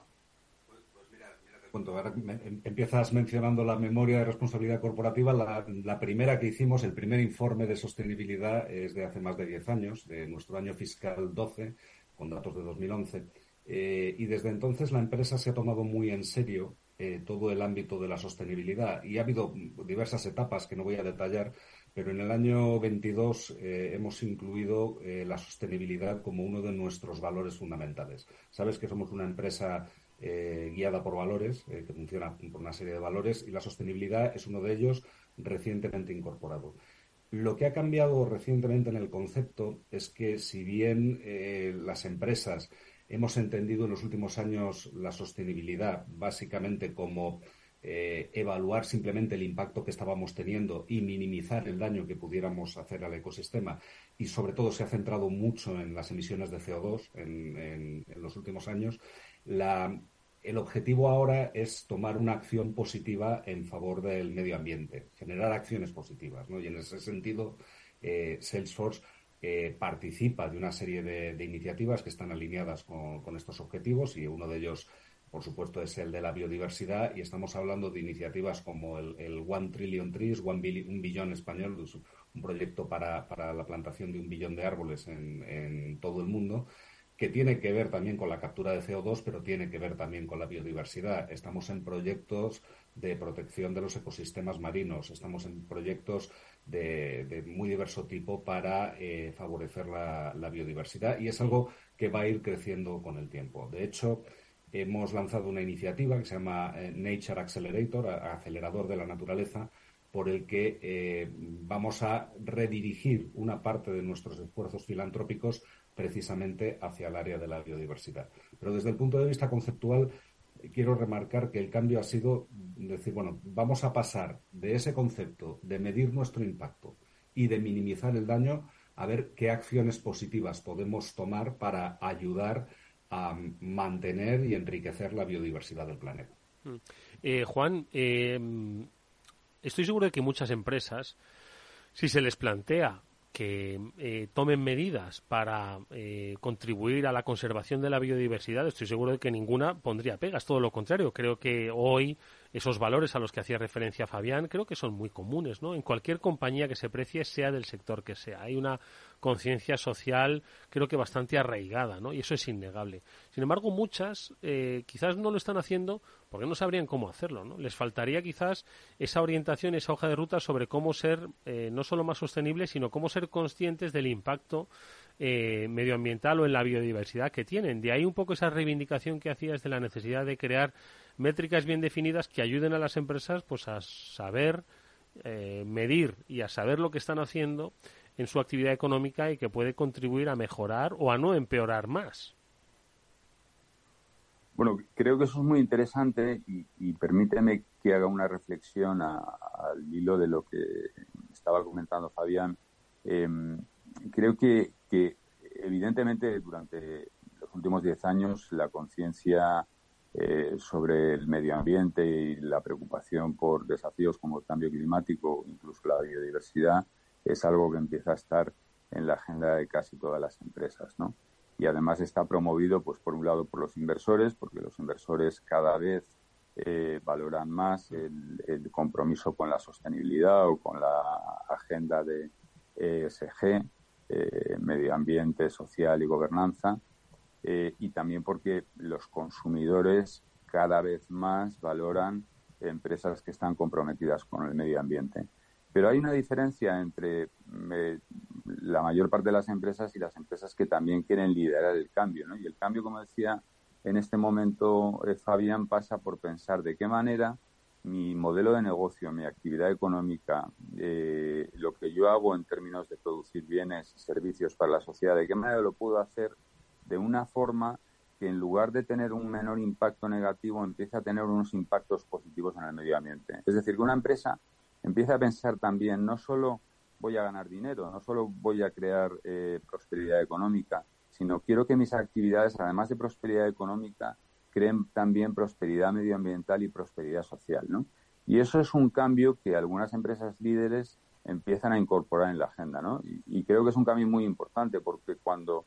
Cuento. Ahora em, empiezas mencionando la memoria de responsabilidad corporativa. La, primera que hicimos, el primer informe de sostenibilidad, es de hace más de 10 años, de nuestro año fiscal 12, con datos de 2011. Eh, y desde entonces la empresa se ha tomado muy en serio eh, todo el ámbito de la sostenibilidad. Y ha habido diversas etapas que no voy a detallar, pero en el año 22 eh, hemos incluido la sostenibilidad como uno de nuestros valores fundamentales. Sabes que somos una empresa eh, guiada por valores, eh, que funciona por una serie de valores, y la sostenibilidad es uno de ellos recientemente incorporado. Lo que ha cambiado recientemente en el concepto es que si bien eh, las empresas hemos entendido en los últimos años la sostenibilidad básicamente como evaluar simplemente el impacto que estábamos teniendo y minimizar el daño que pudiéramos hacer al ecosistema y sobre todo se ha centrado mucho en las emisiones de CO2 en los últimos años, la, el objetivo ahora es tomar una acción positiva en favor del medio ambiente, generar acciones positivas. ¿no? Y en ese sentido, eh, Salesforce eh, participa de una serie de, iniciativas que están alineadas con, estos objetivos y uno de ellos, por supuesto, es el de la biodiversidad y estamos hablando de iniciativas como el, One Trillion Trees, un billón español, un proyecto para, la plantación de un billón de árboles en todo el mundo que tiene que ver también con la captura de CO2, pero tiene que ver también con la biodiversidad. Estamos en proyectos de protección de los ecosistemas marinos, estamos en proyectos de, muy diverso tipo para eh, favorecer la, biodiversidad y es algo que va a ir creciendo con el tiempo. De hecho, hemos lanzado una iniciativa que se llama eh, Nature Accelerator, acelerador de la naturaleza, por el que eh, vamos a redirigir una parte de nuestros esfuerzos filantrópicos precisamente hacia el área de la biodiversidad. Pero desde el punto de vista conceptual, quiero remarcar que el cambio ha sido decir, bueno, vamos a pasar de ese concepto de medir nuestro impacto y de minimizar el daño a ver qué acciones positivas podemos tomar para ayudar a mantener y enriquecer la biodiversidad del planeta. Mm. Eh, Juan, eh, estoy seguro de que muchas empresas, si se les plantea que eh, tomen medidas para eh, contribuir a la conservación de la biodiversidad, estoy seguro de que ninguna pondría pegas, todo lo contrario. Creo que hoy esos valores a los que hacía referencia Fabián creo que son muy comunes, ¿no? En cualquier compañía que se precie, sea del sector que sea. Hay una conciencia social creo que bastante arraigada, ¿no? Y eso es innegable. Sin embargo, muchas eh, quizás no lo están haciendo porque no sabrían cómo hacerlo, ¿no? Les faltaría quizás esa orientación, esa hoja de ruta sobre cómo ser eh, no solo más sostenible, sino cómo ser conscientes del impacto eh, medioambiental o en la biodiversidad que tienen. De ahí un poco esa reivindicación que hacías de la necesidad de crear métricas bien definidas que ayuden a las empresas pues a saber medir y a saber lo que están haciendo en su actividad económica y que puede contribuir a mejorar o a no empeorar más. Bueno, creo que eso es muy interesante y, permíteme que haga una reflexión al hilo de lo que estaba comentando Fabián. Em, creo que, evidentemente durante los últimos diez años la conciencia eh, sobre el medio ambiente y la preocupación por desafíos como el cambio climático, incluso la biodiversidad, es algo que empieza a estar en la agenda de casi todas las empresas, ¿no? Y además está promovido, pues por un lado, por los inversores, porque los inversores cada vez eh, valoran más el, compromiso con la sostenibilidad o con la agenda de ESG, eh, medio ambiente, social y gobernanza, eh, y también porque los consumidores cada vez más valoran empresas que están comprometidas con el medio ambiente. Pero hay una diferencia entre la mayor parte de las empresas y las empresas que también quieren liderar el cambio. ¿no? Y el cambio, como decía en este momento eh, Fabián, pasa por pensar de qué manera mi modelo de negocio, mi actividad económica, eh, lo que yo hago en términos de producir bienes y servicios para la sociedad, de qué manera lo puedo hacer de una forma que en lugar de tener un menor impacto negativo, empiece a tener unos impactos positivos en el medio ambiente. Es decir, que una empresa empieza a pensar también, no solo voy a ganar dinero, no solo voy a crear eh, prosperidad económica, sino quiero que mis actividades, además de prosperidad económica, creen también prosperidad medioambiental y prosperidad social, ¿no? Y eso es un cambio que algunas empresas líderes empiezan a incorporar en la agenda, ¿no? y creo que es un cambio muy importante porque cuando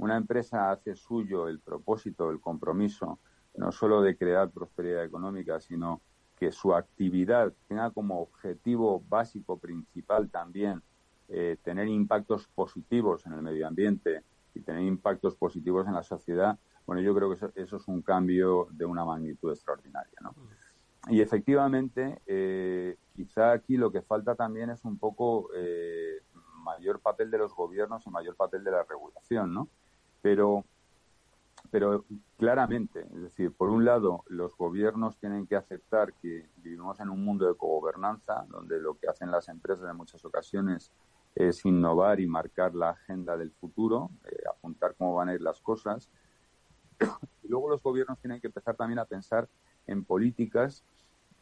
una empresa hace suyo el propósito, el compromiso no solo de crear prosperidad económica, sino que su actividad tenga como objetivo básico principal también eh, tener impactos positivos en el medio ambiente y tener impactos positivos en la sociedad, bueno, yo creo que eso, es un cambio de una magnitud extraordinaria, ¿no? Y efectivamente, eh, quizá aquí lo que falta también es un poco eh, mayor papel de los gobiernos y mayor papel de la regulación, ¿no? Pero, pero claramente, es decir, por un lado, los gobiernos tienen que aceptar que vivimos en un mundo de cogobernanza, donde lo que hacen las empresas en muchas ocasiones es innovar y marcar la agenda del futuro, eh, apuntar cómo van a ir las cosas. Y luego los gobiernos tienen que empezar también a pensar en políticas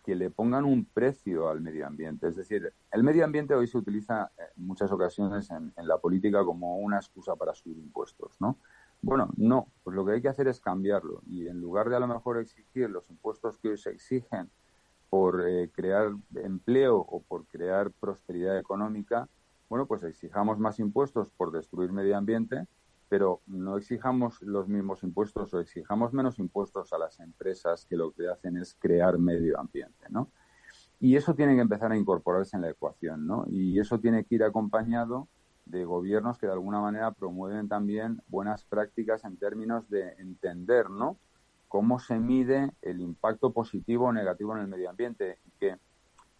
que le pongan un precio al medio ambiente. Es decir, el medio ambiente hoy se utiliza en muchas ocasiones en, la política como una excusa para subir impuestos, ¿no? Bueno, no, pues lo que hay que hacer es cambiarlo y en lugar de a lo mejor exigir los impuestos que hoy se exigen por eh, crear empleo o por crear prosperidad económica, bueno, pues exijamos más impuestos por destruir medio ambiente pero no exijamos los mismos impuestos o exijamos menos impuestos a las empresas que lo que hacen es crear medio ambiente, ¿no? Y eso tiene que empezar a incorporarse en la ecuación, ¿no? Y eso tiene que ir acompañado de gobiernos que de alguna manera promueven también buenas prácticas en términos de entender, ¿no? Cómo se mide el impacto positivo o negativo en el medio ambiente que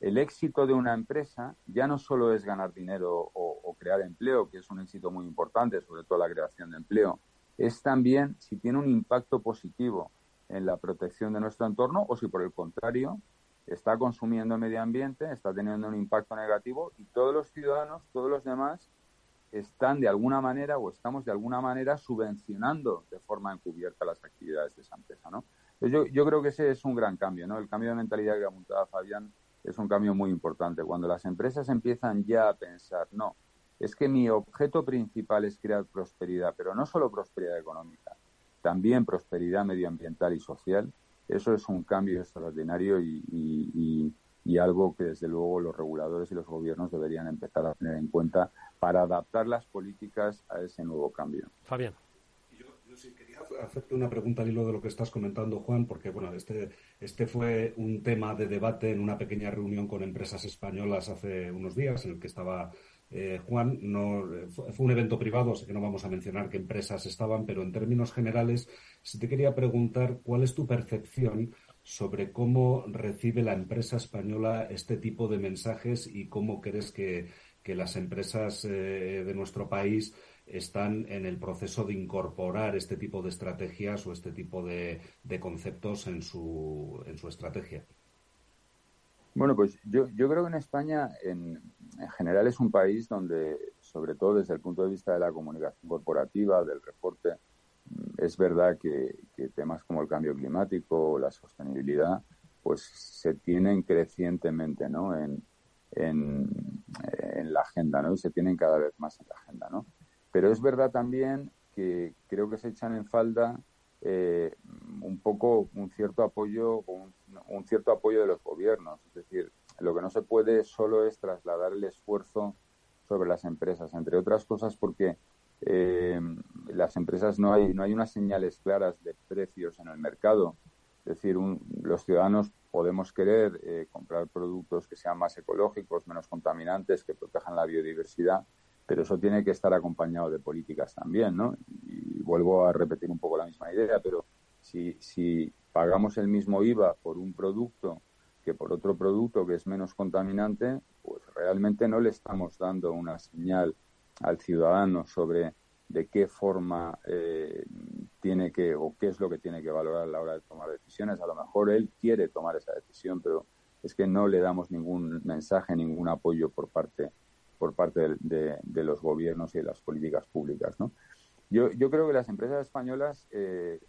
el éxito de una empresa ya no solo es ganar dinero o, crear empleo, que es un éxito muy importante, sobre todo la creación de empleo, es también si tiene un impacto positivo en la protección de nuestro entorno o si por el contrario está consumiendo el medio ambiente, está teniendo un impacto negativo y todos los ciudadanos, todos los demás, están de alguna manera o estamos de alguna manera subvencionando de forma encubierta las actividades de esa empresa, ¿no? Yo, yo creo que ese es un gran cambio, ¿no? El cambio de mentalidad que apuntaba Fabián es un cambio muy importante. Cuando las empresas empiezan ya a pensar, no, es que mi objeto principal es crear prosperidad, pero no solo prosperidad económica, también prosperidad medioambiental y social, eso es un cambio extraordinario y, algo que desde luego los reguladores y los gobiernos deberían empezar a tener en cuenta para adaptar las políticas a ese nuevo cambio. Fabián hacerte una pregunta al hilo de lo que estás comentando, Juan, porque bueno, este, este fue un tema de debate en una pequeña reunión con empresas españolas hace unos días, en el que estaba eh, Juan. No, fue un evento privado, sé que no vamos a mencionar qué empresas estaban, pero en términos generales, si te quería preguntar cuál es tu percepción sobre cómo recibe la empresa española este tipo de mensajes y cómo crees que, que las empresas eh, de nuestro país están en el proceso de incorporar este tipo de estrategias o este tipo de, conceptos en su, en su estrategia? Bueno, pues yo, yo creo que en España, en, general, es un país donde, sobre todo desde el punto de vista de la comunicación corporativa, del reporte, es verdad que, temas como el cambio climático o la sostenibilidad, pues se tienen crecientemente, ¿no? En, en, la agenda, ¿no? Y se tienen cada vez más en la agenda, ¿no? Pero es verdad también que creo que se echan en falda eh, un poco un cierto apoyo, un, cierto apoyo de los gobiernos. Es decir, lo que no se puede solo es trasladar el esfuerzo sobre las empresas, entre otras cosas porque eh, las empresas no hay no hay unas señales claras de precios en el mercado. Es decir, los ciudadanos podemos querer eh, comprar productos que sean más ecológicos, menos contaminantes, que protejan la biodiversidad, pero eso tiene que estar acompañado de políticas también, ¿no? Y vuelvo a repetir un poco la misma idea, pero si, si pagamos el mismo IVA por un producto que por otro producto que es menos contaminante, pues realmente no le estamos dando una señal al ciudadano sobre de qué forma eh, tiene que o qué es lo que tiene que valorar a la hora de tomar decisiones. A lo mejor él quiere tomar esa decisión, pero es que no le damos ningún mensaje, ningún apoyo por parte por parte de, los gobiernos y de las políticas públicas. ¿no? Yo, yo creo que las empresas españolas eh,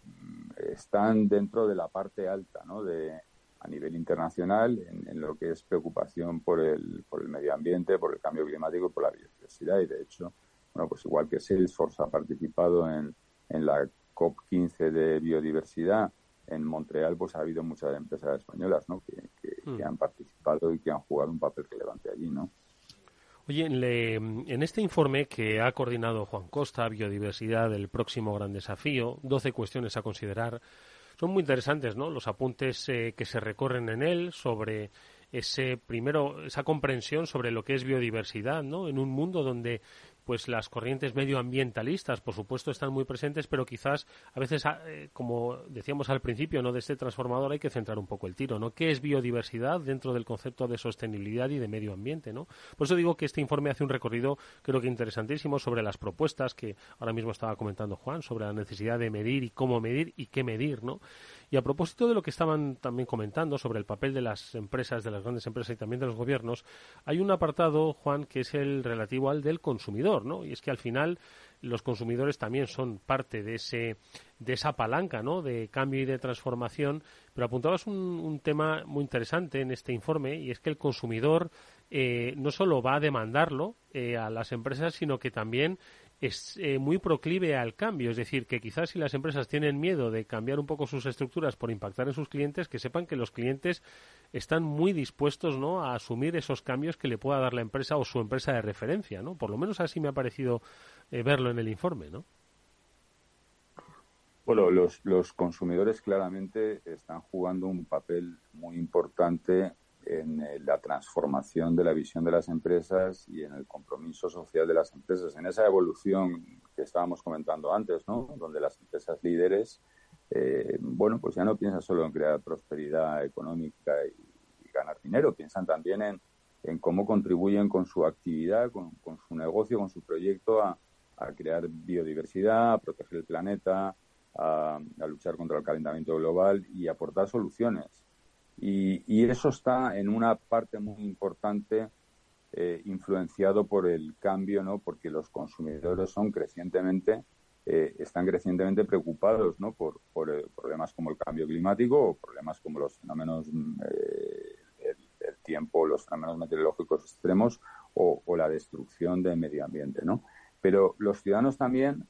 están dentro de la parte alta ¿no? de, a nivel internacional en, lo que es preocupación por el, por el medio ambiente, por el cambio climático y por la biodiversidad. Y de hecho, bueno, pues igual que Salesforce ha participado en, en la COP15 de biodiversidad, en Montreal pues ha habido muchas empresas españolas ¿no? que, que, mm. han participado y que han jugado un papel relevante allí. ¿no? Oye, en este informe que ha coordinado Juan Costa, Biodiversidad, del próximo gran desafío, 12 cuestiones a considerar, Son muy interesantes, ¿no? Los apuntes eh, que se recorren en él sobre ese primero esa comprensión sobre lo que es biodiversidad, ¿no? En un mundo donde pues las corrientes medioambientalistas, por supuesto, están muy presentes, pero quizás a veces, ah, eh, como decíamos al principio, no de este transformador hay que centrar un poco el tiro, ¿no? ¿Qué es biodiversidad dentro del concepto de sostenibilidad y de medio ambiente, ¿no? Por eso digo que este informe hace un recorrido, creo que interesantísimo, sobre las propuestas que ahora mismo estaba comentando Juan, sobre la necesidad de medir y cómo medir y qué medir, ¿no? Y a propósito de lo que estaban también comentando sobre el papel de las empresas, de las grandes empresas y también de los gobiernos, hay un apartado, Juan, que es el relativo al del consumidor, Y es que al final los consumidores también son parte de ese de esa palanca ¿no? de cambio y de transformación pero apuntabas un, un tema muy interesante en este informe y es que el consumidor eh, no solo va a demandarlo eh, a las empresas sino que también es eh, muy proclive al cambio. Es decir, que quizás si las empresas tienen miedo de cambiar un poco sus estructuras por impactar en sus clientes, que sepan que los clientes están muy dispuestos ¿no? a asumir esos cambios que le pueda dar la empresa o su empresa de referencia. ¿no? Por lo menos así me ha parecido eh, verlo en el informe. ¿no? Bueno, los, los consumidores claramente están jugando un papel muy importante en eh, la transformación de la visión de las empresas y en el compromiso social de las empresas, en esa evolución que estábamos comentando antes, ¿no? Donde las empresas líderes, eh, bueno, pues ya no piensan solo en crear prosperidad económica y, ganar dinero, piensan también en, en, cómo contribuyen con su actividad, con, su negocio, con su proyecto a, crear biodiversidad, a proteger el planeta, a luchar contra el calentamiento global y aportar soluciones y, eso está en una parte muy importante eh, influenciado por el cambio, ¿no? Porque los consumidores son crecientemente, eh, están crecientemente preocupados, ¿no? Por, por eh, problemas como el cambio climático o problemas como los fenómenos del, tiempo, los fenómenos meteorológicos extremos o, o, la destrucción del medio ambiente, ¿no? Pero los ciudadanos también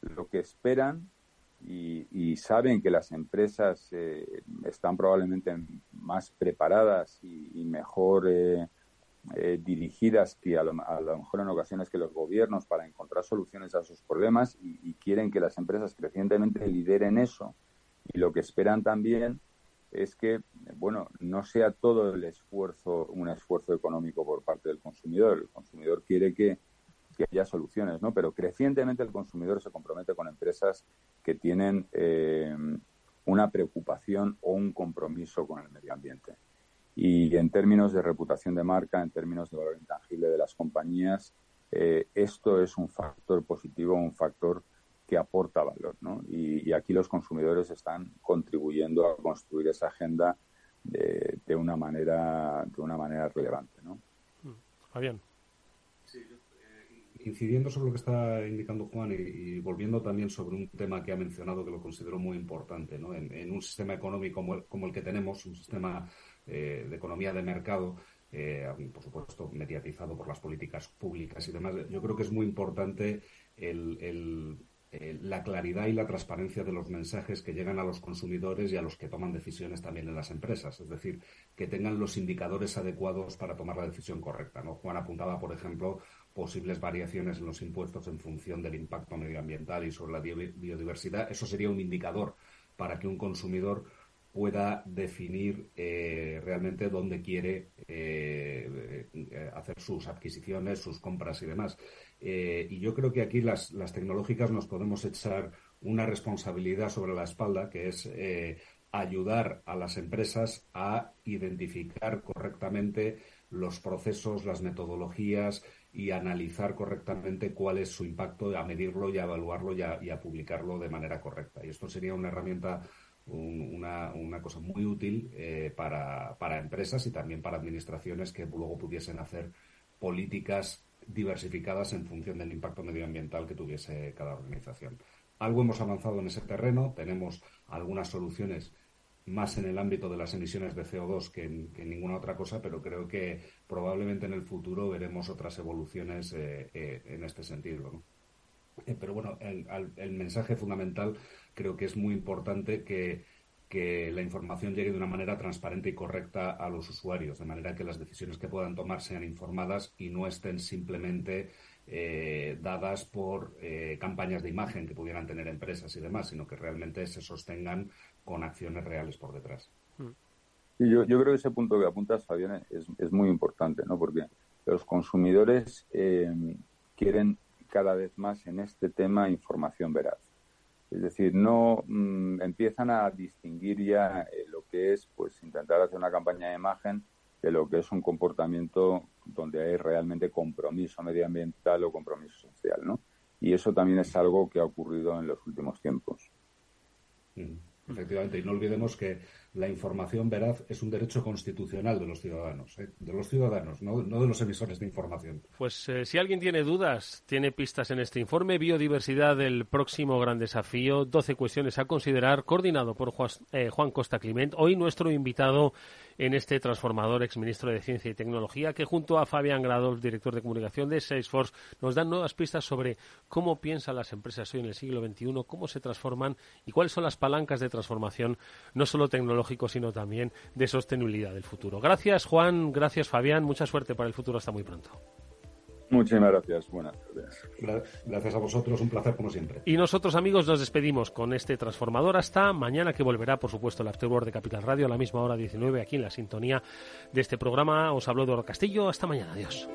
lo que esperan y, saben que las empresas eh, están probablemente más preparadas y, mejor eh, eh, dirigidas que a lo, mejor en ocasiones que los gobiernos para encontrar soluciones a sus problemas y, quieren que las empresas crecientemente lideren eso. Y lo que esperan también es que, bueno, no sea todo el esfuerzo un esfuerzo económico por parte del consumidor. El consumidor quiere que que haya soluciones, ¿no? Pero crecientemente el consumidor se compromete con empresas que tienen eh, una preocupación o un compromiso con el medio ambiente. Y en términos de reputación de marca, en términos de valor intangible de las compañías, eh, esto es un factor positivo, un factor que aporta valor, ¿no? Y, aquí los consumidores están contribuyendo a construir esa agenda de, de una manera de una manera relevante, ¿no? Fabián incidiendo sobre lo que está indicando Juan y, volviendo también sobre un tema que ha mencionado que lo considero muy importante, ¿no? en, un sistema económico como el, que tenemos, un sistema eh, de economía de mercado, eh, por supuesto mediatizado por las políticas públicas y demás, yo creo que es muy importante el, la claridad y la transparencia de los mensajes que llegan a los consumidores y a los que toman decisiones también en las empresas. Es decir, que tengan los indicadores adecuados para tomar la decisión correcta. ¿no? Juan apuntaba, por ejemplo, posibles variaciones en los impuestos en función del impacto medioambiental y sobre la biodiversidad. Eso sería un indicador para que un consumidor pueda definir eh, realmente dónde quiere eh, eh, hacer sus adquisiciones, sus compras y demás. y yo creo que aquí las, las, tecnológicas nos podemos echar una responsabilidad sobre la espalda, que es ayudar a las empresas a identificar correctamente los procesos, las metodologías, y analizar correctamente cuál es su impacto, a medirlo y a evaluarlo y a, publicarlo de manera correcta. Y esto sería una herramienta, una, una, cosa muy útil eh, para, para empresas y también para administraciones que luego pudiesen hacer políticas diversificadas en función del impacto medioambiental que tuviese cada organización. Algo hemos avanzado en ese terreno, tenemos algunas soluciones más en el ámbito de las emisiones de CO2 que en, ninguna otra cosa, pero creo que probablemente en el futuro veremos otras evoluciones eh, eh, en este sentido. Eh, pero bueno, el, mensaje fundamental creo que es muy importante que que la información llegue de una manera transparente y correcta a los usuarios, de manera que las decisiones que puedan tomar sean informadas y no estén simplemente dadas por campañas de imagen que pudieran tener empresas y demás, sino que realmente se sostengan con acciones reales por detrás. Y yo, yo creo que ese punto que apuntas, Fabián, es, es muy importante, ¿no? Porque los consumidores eh, quieren cada vez más en este tema información veraz. Es decir, no mm, empiezan a distinguir ya eh, lo que es pues intentar hacer una campaña de imagen de lo que es un comportamiento donde hay realmente compromiso medioambiental o compromiso social, ¿no? Y eso también es algo que ha ocurrido en los últimos tiempos. Mm, efectivamente, y no olvidemos que la información veraz es un derecho constitucional de los ciudadanos, ¿eh? de los ciudadanos, no, de los emisores de información. Pues eh, si alguien tiene dudas, tiene pistas en este informe, Biodiversidad del próximo gran desafío, 12 cuestiones a considerar, coordinado por Juan, eh, Juan Costa Climent, hoy nuestro invitado en este transformador exministro de Ciencia y Tecnología, que junto a Fabián Gradolf, director de comunicación de Salesforce, nos dan nuevas pistas sobre cómo piensan las empresas hoy en el siglo XXI, cómo se transforman y cuáles son las palancas de transformación, no solo tecnológico, sino también de sostenibilidad del futuro. Gracias, Juan. Gracias, Fabián. Mucha suerte para el futuro. Hasta muy pronto. Muchísimas gracias. Buenas tardes. Gracias a vosotros. Un placer como siempre. Y nosotros, amigos, nos despedimos con este transformador hasta mañana, que volverá, por supuesto, el Afterword de Capital Radio a la misma hora 19, aquí en la sintonía de este programa. Os habló Eduardo Castillo. Hasta mañana. Adiós.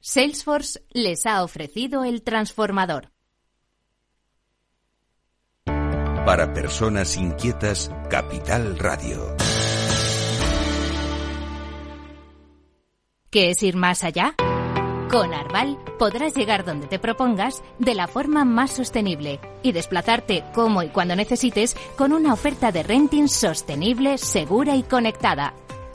Salesforce les ha ofrecido el transformador. Para personas inquietas, Capital Radio. ¿Qué es ir más allá? Con Arval podrás llegar donde te propongas de la forma más sostenible y desplazarte como y cuando necesites con una oferta de renting sostenible, segura y conectada.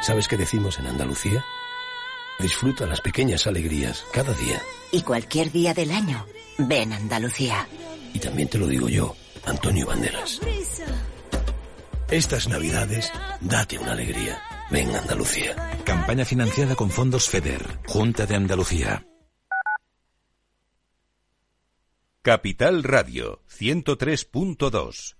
¿Sabes qué decimos en Andalucía? Disfruta las pequeñas alegrías cada día. Y cualquier día del año, ven Andalucía. Y también te lo digo yo, Antonio Banderas. Estas navidades, date una alegría. Ven Andalucía. Campaña financiada con fondos FEDER, Junta de Andalucía. Capital Radio 103.2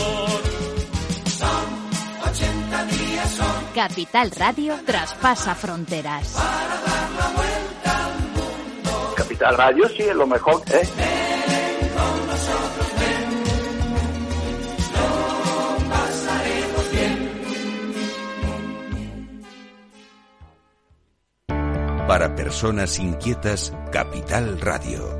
Capital Radio traspasa fronteras. Capital Radio sí es lo mejor, ¿eh? con nosotros, ven. Lo pasaremos bien. Para personas inquietas, Capital Radio.